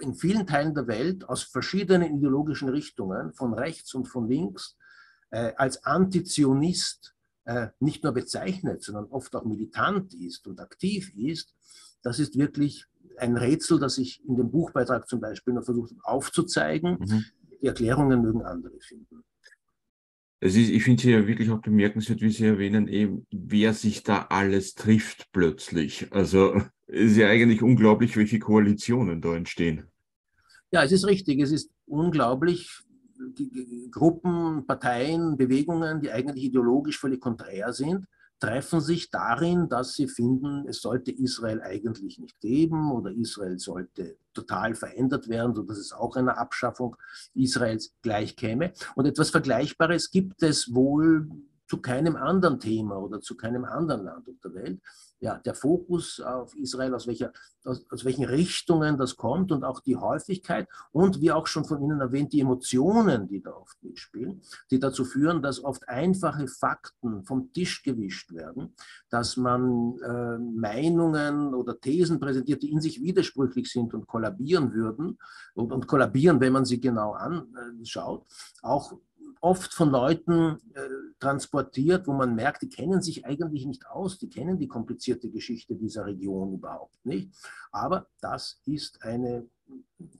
in vielen Teilen der Welt aus verschiedenen ideologischen Richtungen, von rechts und von links, äh, als Antizionist äh, nicht nur bezeichnet, sondern oft auch militant ist und aktiv ist, das ist wirklich ein Rätsel, das ich in dem Buchbeitrag zum Beispiel noch versucht habe aufzuzeigen. Mhm. Die Erklärungen mögen andere finden. Es ist, ich finde es ja wirklich auch bemerkenswert, wie Sie erwähnen, eben, wer sich da alles trifft plötzlich. Also es ist ja eigentlich unglaublich, welche Koalitionen da entstehen. Ja, es ist richtig. Es ist unglaublich, Gruppen, Parteien, Bewegungen, die eigentlich ideologisch völlig konträr sind, treffen sich darin, dass sie finden, es sollte Israel eigentlich nicht geben oder Israel sollte total verändert werden, sodass es auch einer Abschaffung Israels gleichkäme. Und etwas Vergleichbares gibt es wohl zu keinem anderen Thema oder zu keinem anderen Land auf der Welt. Ja, der Fokus auf Israel, aus, welcher, aus, aus, welchen Richtungen das kommt und auch die Häufigkeit und wie auch schon von Ihnen erwähnt, die Emotionen, die da oft mitspielen, die dazu führen, dass oft einfache Fakten vom Tisch gewischt werden, dass man äh, Meinungen oder Thesen präsentiert, die in sich widersprüchlich sind und kollabieren würden und, und kollabieren, wenn man sie genau anschaut, auch oft von Leuten äh, transportiert, wo man merkt, die kennen sich eigentlich nicht aus, die kennen die komplizierte Geschichte dieser Region überhaupt nicht. Aber das ist eine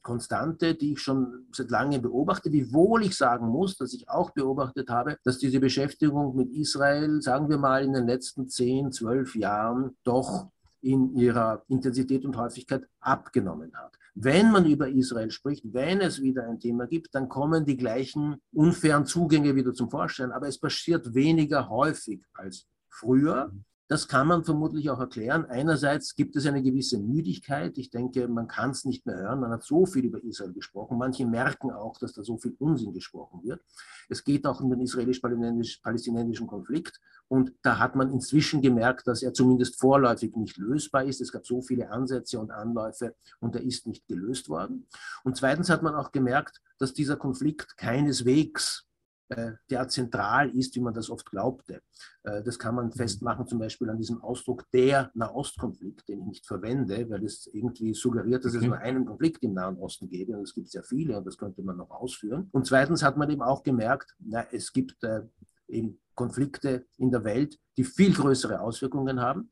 Konstante, die ich schon seit langem beobachte, wiewohl ich sagen muss, dass ich auch beobachtet habe, dass diese Beschäftigung mit Israel, sagen wir mal, in den letzten 10, 12 Jahren doch in ihrer Intensität und Häufigkeit abgenommen hat. Wenn man über Israel spricht, wenn es wieder ein Thema gibt, dann kommen die gleichen unfairen Zugänge wieder zum Vorschein, aber es passiert weniger häufig als früher. Das kann man vermutlich auch erklären. Einerseits gibt es eine gewisse Müdigkeit. Ich denke, man kann es nicht mehr hören. Man hat so viel über Israel gesprochen. Manche merken auch, dass da so viel Unsinn gesprochen wird. Es geht auch um den israelisch-palästinensischen Konflikt. Und da hat man inzwischen gemerkt, dass er zumindest vorläufig nicht lösbar ist. Es gab so viele Ansätze und Anläufe und er ist nicht gelöst worden. Und zweitens hat man auch gemerkt, dass dieser Konflikt keineswegs der zentral ist, wie man das oft glaubte. Äh, das kann man mhm. festmachen zum Beispiel an diesem Ausdruck der Nahostkonflikt, den ich nicht verwende, weil es irgendwie suggeriert, dass es nur einen Konflikt im Nahen Osten gäbe und es gibt sehr viele und das könnte man noch ausführen. Und zweitens hat man eben auch gemerkt, na, es gibt äh, eben Konflikte in der Welt, die viel größere Auswirkungen haben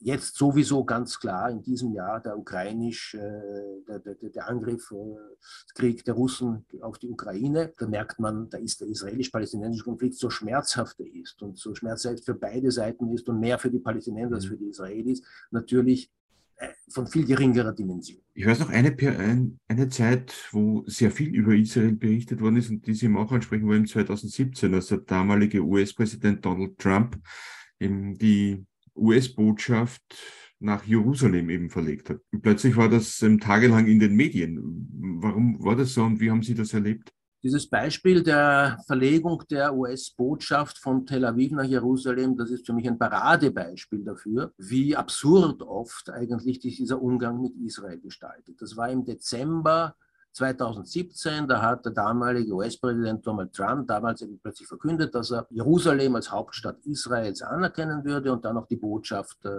jetzt sowieso ganz klar in diesem Jahr der ukrainisch, äh, der, der, der Angriff, äh, Krieg der Russen auf die Ukraine. Da merkt man, da ist der israelisch-palästinensische Konflikt so schmerzhaft er ist und so schmerzhaft für beide Seiten ist und mehr für die Palästinenser als mhm. für die Israelis, natürlich äh, von viel geringerer Dimension. Ich weiß noch eine, eine Zeit, wo sehr viel über Israel berichtet worden ist und die Sie im auch ansprechen wollen, 2017, als der damalige US-Präsident Donald Trump eben die US-Botschaft nach Jerusalem eben verlegt hat. Und plötzlich war das ähm, tagelang in den Medien. Warum war das so und wie haben Sie das erlebt? Dieses Beispiel der Verlegung der US-Botschaft von Tel Aviv nach Jerusalem, das ist für mich ein Paradebeispiel dafür, wie absurd oft eigentlich dieser Umgang mit Israel gestaltet. Das war im Dezember 2017, da hat der damalige US-Präsident Donald Trump damals eben plötzlich verkündet, dass er Jerusalem als Hauptstadt Israels anerkennen würde und dann auch die Botschaft äh,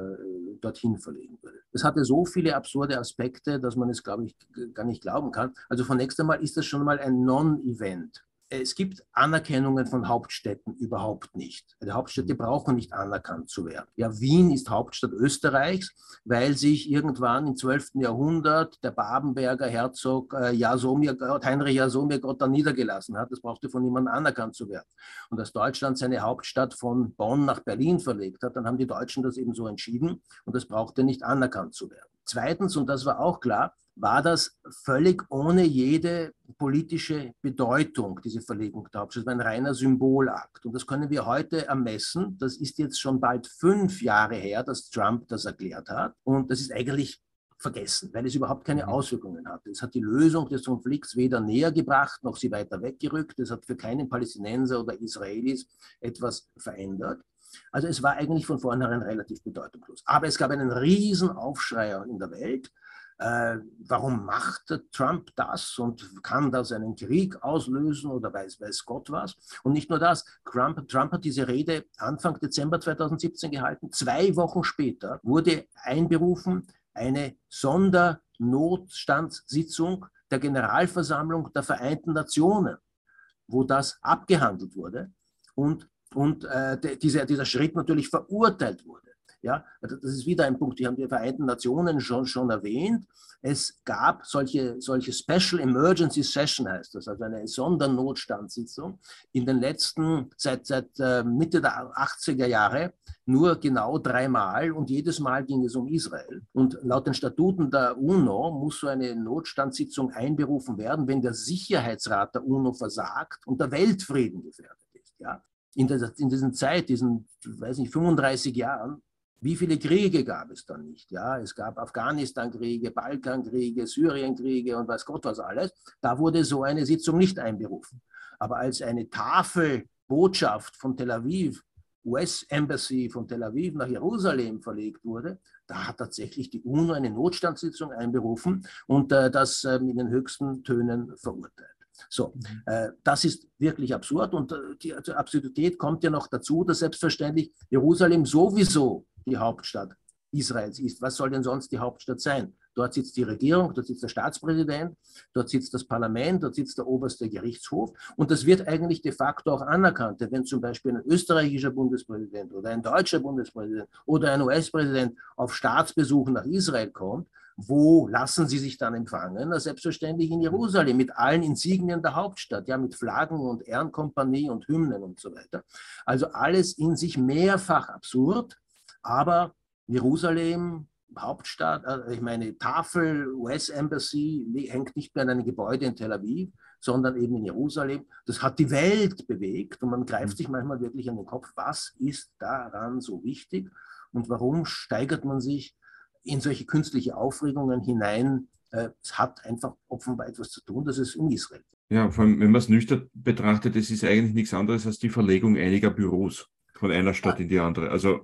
dorthin verlegen würde. Das hatte so viele absurde Aspekte, dass man es, glaube ich, gar nicht glauben kann. Also zunächst einmal ist das schon mal ein Non-Event es gibt Anerkennungen von Hauptstädten überhaupt nicht. Die Hauptstädte brauchen nicht anerkannt zu werden. Ja, Wien ist Hauptstadt Österreichs, weil sich irgendwann im 12. Jahrhundert der Babenberger Herzog äh, Jasomir, Heinrich Jasomir Gott da niedergelassen hat. Das brauchte von niemandem anerkannt zu werden. Und als Deutschland seine Hauptstadt von Bonn nach Berlin verlegt hat, dann haben die Deutschen das eben so entschieden und das brauchte nicht anerkannt zu werden. Zweitens, und das war auch klar, war das völlig ohne jede politische Bedeutung, diese Verlegung der Hauptstadt. Das war ein reiner Symbolakt. Und das können wir heute ermessen. Das ist jetzt schon bald fünf Jahre her, dass Trump das erklärt hat. Und das ist eigentlich vergessen, weil es überhaupt keine mhm. Auswirkungen hatte. Es hat die Lösung des Konflikts weder näher gebracht, noch sie weiter weggerückt. Es hat für keinen Palästinenser oder Israelis etwas verändert. Also es war eigentlich von vornherein relativ bedeutungslos. Aber es gab einen riesen Aufschrei in der Welt äh, warum macht Trump das und kann das einen Krieg auslösen oder weiß, weiß Gott was? Und nicht nur das, Trump, Trump hat diese Rede Anfang Dezember 2017 gehalten. Zwei Wochen später wurde einberufen eine Sondernotstandssitzung der Generalversammlung der Vereinten Nationen, wo das abgehandelt wurde und, und äh, dieser, dieser Schritt natürlich verurteilt wurde. Ja, das ist wieder ein Punkt, die haben die Vereinten Nationen schon, schon erwähnt. Es gab solche, solche Special Emergency Session, heißt das, also eine Sondernotstandssitzung in den letzten, seit, seit äh, Mitte der 80er Jahre, nur genau dreimal und jedes Mal ging es um Israel. Und laut den Statuten der UNO muss so eine Notstandssitzung einberufen werden, wenn der Sicherheitsrat der UNO versagt und der Weltfrieden gefährdet ist. Ja? In, der, in diesen Zeit, diesen, weiß nicht, 35 Jahren, wie viele Kriege gab es dann nicht? Ja, es gab Afghanistan-Kriege, Balkankriege, Syrienkriege und weiß Gott was alles. Da wurde so eine Sitzung nicht einberufen. Aber als eine Tafelbotschaft von Tel Aviv, US-Embassy von Tel Aviv nach Jerusalem verlegt wurde, da hat tatsächlich die UNO eine Notstandssitzung einberufen und äh, das äh, in den höchsten Tönen verurteilt. So, mhm. äh, das ist wirklich absurd und äh, die, die Absurdität kommt ja noch dazu, dass selbstverständlich Jerusalem sowieso die Hauptstadt Israels ist. Was soll denn sonst die Hauptstadt sein? Dort sitzt die Regierung, dort sitzt der Staatspräsident, dort sitzt das Parlament, dort sitzt der oberste Gerichtshof. Und das wird eigentlich de facto auch anerkannt. Wenn zum Beispiel ein österreichischer Bundespräsident oder ein deutscher Bundespräsident oder ein US-Präsident auf Staatsbesuch nach Israel kommt, wo lassen sie sich dann empfangen? Na, selbstverständlich in Jerusalem mit allen Insignien der Hauptstadt, ja, mit Flaggen und Ehrenkompanie und Hymnen und so weiter. Also alles in sich mehrfach absurd aber Jerusalem, Hauptstadt, äh, ich meine, Tafel, US-Embassy hängt nicht mehr an einem Gebäude in Tel Aviv, sondern eben in Jerusalem. Das hat die Welt bewegt und man greift mhm. sich manchmal wirklich an den Kopf, was ist daran so wichtig und warum steigert man sich in solche künstliche Aufregungen hinein? Äh, es hat einfach offenbar etwas zu tun, dass es um Israel geht. Ja, vor allem, wenn man es nüchtern betrachtet, es ist eigentlich nichts anderes als die Verlegung einiger Büros von einer Stadt in die andere. Also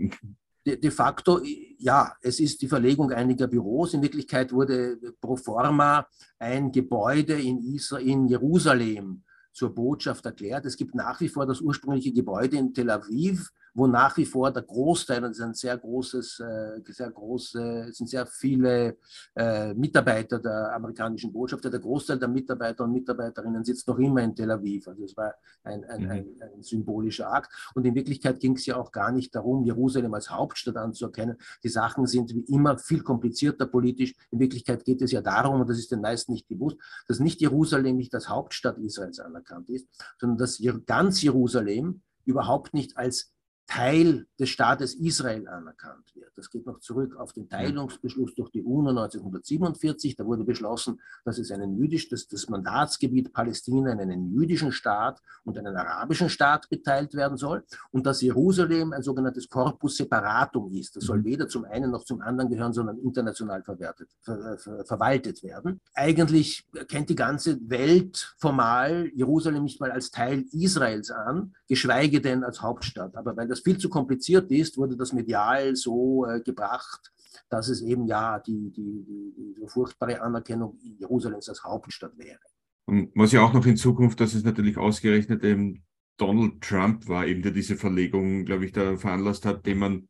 de, de facto, ja, es ist die Verlegung einiger Büros. In Wirklichkeit wurde pro forma ein Gebäude in, Isra in Jerusalem zur Botschaft erklärt. Es gibt nach wie vor das ursprüngliche Gebäude in Tel Aviv, wo nach wie vor der Großteil, und es ist ein sehr großes, äh, sehr große, es sind sehr viele äh, Mitarbeiter der amerikanischen Botschaft, der Großteil der Mitarbeiter und Mitarbeiterinnen sitzt noch immer in Tel Aviv. Also es war ein, ein, mhm. ein, ein symbolischer Akt. Und in Wirklichkeit ging es ja auch gar nicht darum, Jerusalem als Hauptstadt anzuerkennen. Die Sachen sind wie immer viel komplizierter politisch. In Wirklichkeit geht es ja darum, und das ist den meisten nicht bewusst, dass nicht Jerusalem nicht als Hauptstadt Israels anerkannt ist, sondern dass ganz Jerusalem überhaupt nicht als Teil des Staates Israel anerkannt wird. Das geht noch zurück auf den Teilungsbeschluss durch die UNO 1947. Da wurde beschlossen, dass es einen jüdisch, dass das Mandatsgebiet Palästina in einen jüdischen Staat und einen arabischen Staat geteilt werden soll und dass Jerusalem ein sogenanntes Corpus Separatum ist. Das soll mhm. weder zum einen noch zum anderen gehören, sondern international verwertet, ver, ver, verwaltet werden. Eigentlich kennt die ganze Welt formal Jerusalem nicht mal als Teil Israels an, geschweige denn als Hauptstadt. Aber weil das das viel zu kompliziert ist, wurde das medial so äh, gebracht, dass es eben ja die, die, die, die furchtbare Anerkennung Jerusalems als Hauptstadt wäre. Und was ja auch noch in Zukunft, dass es natürlich ausgerechnet eben Donald Trump war, eben der diese Verlegung, glaube ich, da veranlasst hat, dem man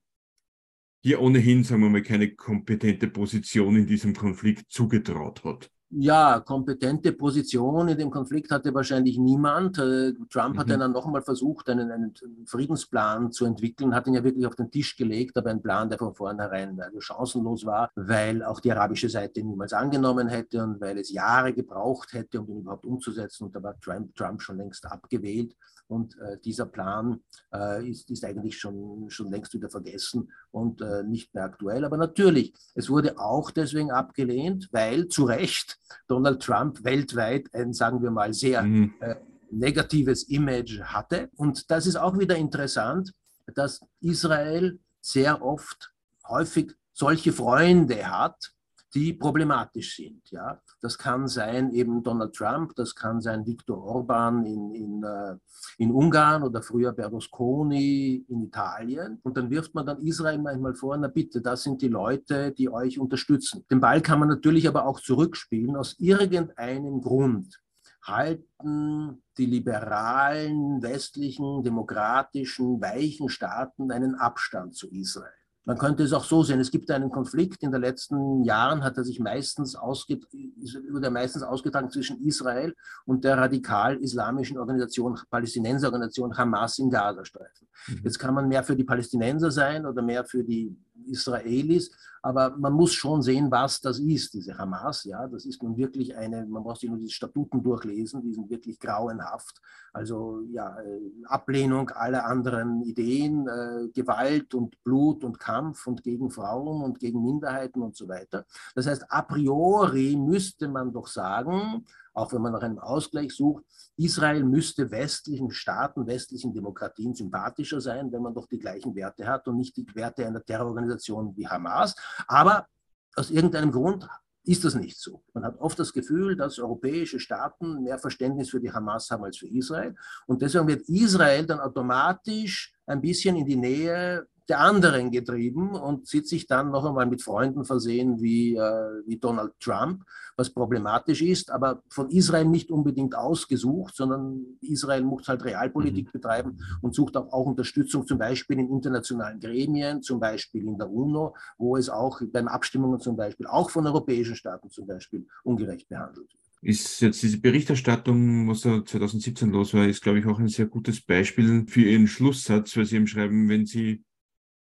hier ohnehin, sagen wir mal, keine kompetente Position in diesem Konflikt zugetraut hat ja, kompetente Position in dem Konflikt hatte wahrscheinlich niemand. Äh, Trump mhm. hat dann nochmal versucht, einen, einen, Friedensplan zu entwickeln, hat ihn ja wirklich auf den Tisch gelegt, aber ein Plan, der von vornherein also chancenlos war, weil auch die arabische Seite niemals angenommen hätte und weil es Jahre gebraucht hätte, um ihn überhaupt umzusetzen. Und da war Trump, Trump schon längst abgewählt. Und äh, dieser Plan äh, ist, ist, eigentlich schon, schon längst wieder vergessen und äh, nicht mehr aktuell. Aber natürlich, es wurde auch deswegen abgelehnt, weil zu Recht Donald Trump weltweit ein, sagen wir mal, sehr mhm. Äh, negatives Image hatte. Und das ist auch wieder interessant, dass Israel sehr oft häufig solche Freunde hat, die problematisch sind. Ja? Das kann sein eben Donald Trump, das kann sein Viktor Orban in, in, äh, in Ungarn oder früher Berlusconi in Italien. Und dann wirft man dann Israel manchmal vor, na bitte, das sind die Leute, die euch unterstützen. Den Ball kann man natürlich aber auch zurückspielen. Aus irgendeinem Grund halten die liberalen, westlichen, demokratischen, weichen Staaten einen Abstand zu Israel. Man könnte es auch so sehen. Es gibt einen Konflikt. In den letzten Jahren hat er sich meistens, wurde meistens ausgetragen zwischen Israel und der radikal-islamischen Organisation, Palästinenserorganisation Hamas im Gazastreifen. Mhm. Jetzt kann man mehr für die Palästinenser sein oder mehr für die Israelis, aber man muss schon sehen, was das ist, diese Hamas. Ja, das ist nun wirklich eine, man muss sich nur die Statuten durchlesen, die sind wirklich grauenhaft. Also ja, äh, Ablehnung aller anderen Ideen, äh, Gewalt und Blut und Kampf und gegen Frauen und gegen Minderheiten und so weiter. Das heißt, a priori müsste man doch sagen, auch wenn man nach einem Ausgleich sucht, Israel müsste westlichen Staaten, westlichen Demokratien sympathischer sein, wenn man doch die gleichen Werte hat und nicht die Werte einer Terrororganisation wie Hamas. Aber aus irgendeinem Grund ist das nicht so. Man hat oft das Gefühl, dass europäische Staaten mehr Verständnis für die Hamas haben als für Israel. Und deswegen wird Israel dann automatisch ein bisschen in die Nähe der anderen getrieben und sieht sich dann noch einmal mit Freunden versehen wie, äh, wie Donald Trump, was problematisch ist, aber von Israel nicht unbedingt ausgesucht, sondern Israel muss halt Realpolitik mhm. betreiben und sucht auch, auch Unterstützung zum Beispiel in internationalen Gremien, zum Beispiel in der UNO, wo es auch beim Abstimmungen zum Beispiel auch von europäischen Staaten zum Beispiel ungerecht behandelt wird ist jetzt diese Berichterstattung, was da 2017 los war, ist, glaube ich, auch ein sehr gutes Beispiel für Ihren Schlusssatz, weil Sie eben schreiben, wenn Sie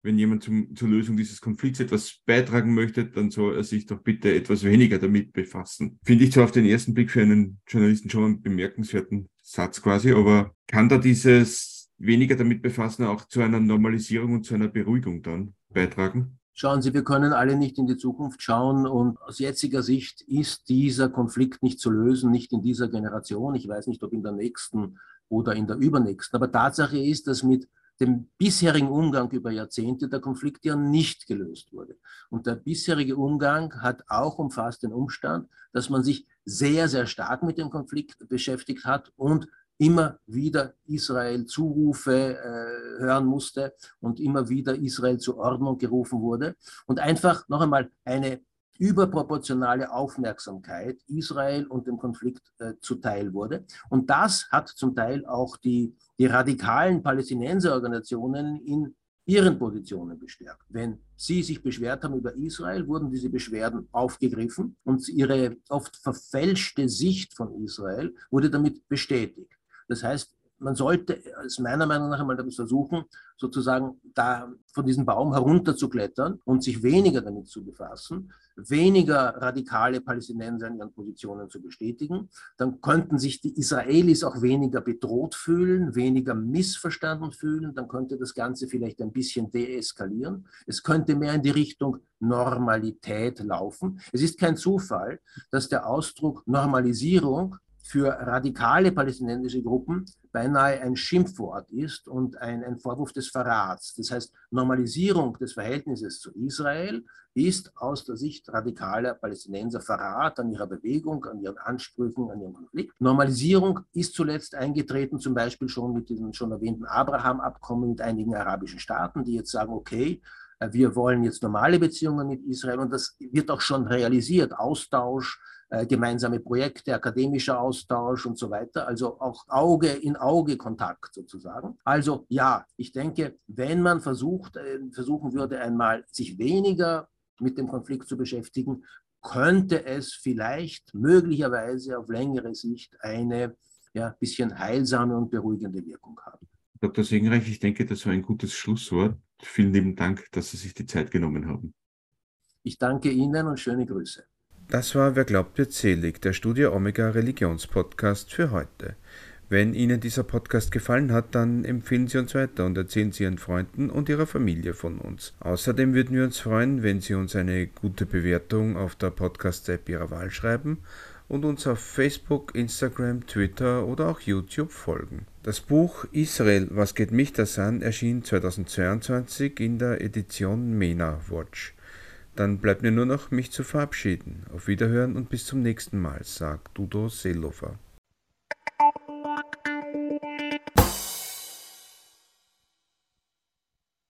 wenn jemand zum, zur Lösung dieses Konflikts etwas beitragen möchte, dann soll er sich doch bitte etwas weniger damit befassen. Finde ich zwar auf den ersten Blick für einen Journalisten schon einen bemerkenswerten Satz quasi, aber kann da dieses weniger damit befassen auch zu einer Normalisierung und zu einer Beruhigung dann beitragen? Schauen Sie, wir können alle nicht in die Zukunft schauen und aus jetziger Sicht ist dieser Konflikt nicht zu lösen, nicht in dieser Generation. Ich weiß nicht, ob in der nächsten oder in der übernächsten. Aber Tatsache ist, dass mit dem bisherigen Umgang über Jahrzehnte der Konflikt ja nicht gelöst wurde. Und der bisherige Umgang hat auch umfasst den Umstand, dass man sich sehr, sehr stark mit dem Konflikt beschäftigt hat und immer wieder Israel Zurufe äh, hören musste und immer wieder Israel zur Ordnung gerufen wurde und einfach noch einmal eine überproportionale Aufmerksamkeit Israel und dem Konflikt äh, zuteil wurde. Und das hat zum Teil auch die, die radikalen Palästinenserorganisationen in ihren Positionen bestärkt. Wenn sie sich beschwert haben über Israel, wurden diese Beschwerden aufgegriffen und ihre oft verfälschte Sicht von Israel wurde damit bestätigt. Das heißt, man sollte es meiner Meinung nach einmal versuchen, sozusagen da von diesem Baum herunterzuklettern und sich weniger damit zu befassen, weniger radikale Palästinenser in ihren Positionen zu bestätigen. Dann könnten sich die Israelis auch weniger bedroht fühlen, weniger missverstanden fühlen. Dann könnte das Ganze vielleicht ein bisschen deeskalieren. Es könnte mehr in die Richtung Normalität laufen. Es ist kein Zufall, dass der Ausdruck Normalisierung für radikale palästinensische Gruppen beinahe ein Schimpfwort ist und ein, ein, Vorwurf des Verrats. Das heißt, Normalisierung des Verhältnisses zu Israel ist aus der Sicht radikaler Palästinenser Verrat an ihrer Bewegung, an ihren Ansprüchen, an ihrem Konflikt. Normalisierung ist zuletzt eingetreten, zum Beispiel schon mit diesem schon erwähnten Abraham-Abkommen mit einigen arabischen Staaten, die jetzt sagen, okay, wir wollen jetzt normale Beziehungen mit Israel und das wird auch schon realisiert. Austausch, äh, gemeinsame Projekte, akademischer Austausch und so weiter, also auch Auge in Auge Kontakt sozusagen. Also ja, ich denke, wenn man versucht, äh, versuchen würde, einmal sich weniger mit dem Konflikt zu beschäftigen, könnte es vielleicht möglicherweise auf längere Sicht eine ja, bisschen heilsame und beruhigende Wirkung haben. Dr. Segenreich, ich denke, das war ein gutes Schlusswort. Vielen lieben Dank, dass Sie sich die Zeit genommen haben. Ich danke Ihnen und schöne Grüße. Das war Wer glaubt wird selig, der Studio Omega Religionspodcast für heute. Wenn Ihnen dieser Podcast gefallen hat, dann empfehlen Sie uns weiter und erzählen Sie Ihren Freunden und Ihrer Familie von uns. Außerdem würden wir uns freuen, wenn Sie uns eine gute Bewertung auf der Podcast-App Ihrer Wahl schreiben und uns auf Facebook, Instagram, Twitter oder auch YouTube folgen. Das Buch Israel, was geht mich das an, erschien 2022 in der Edition MENA Watch. Dann bleibt mir nur noch, mich zu verabschieden. Auf Wiederhören und bis zum nächsten Mal, sagt Udo Seelofer.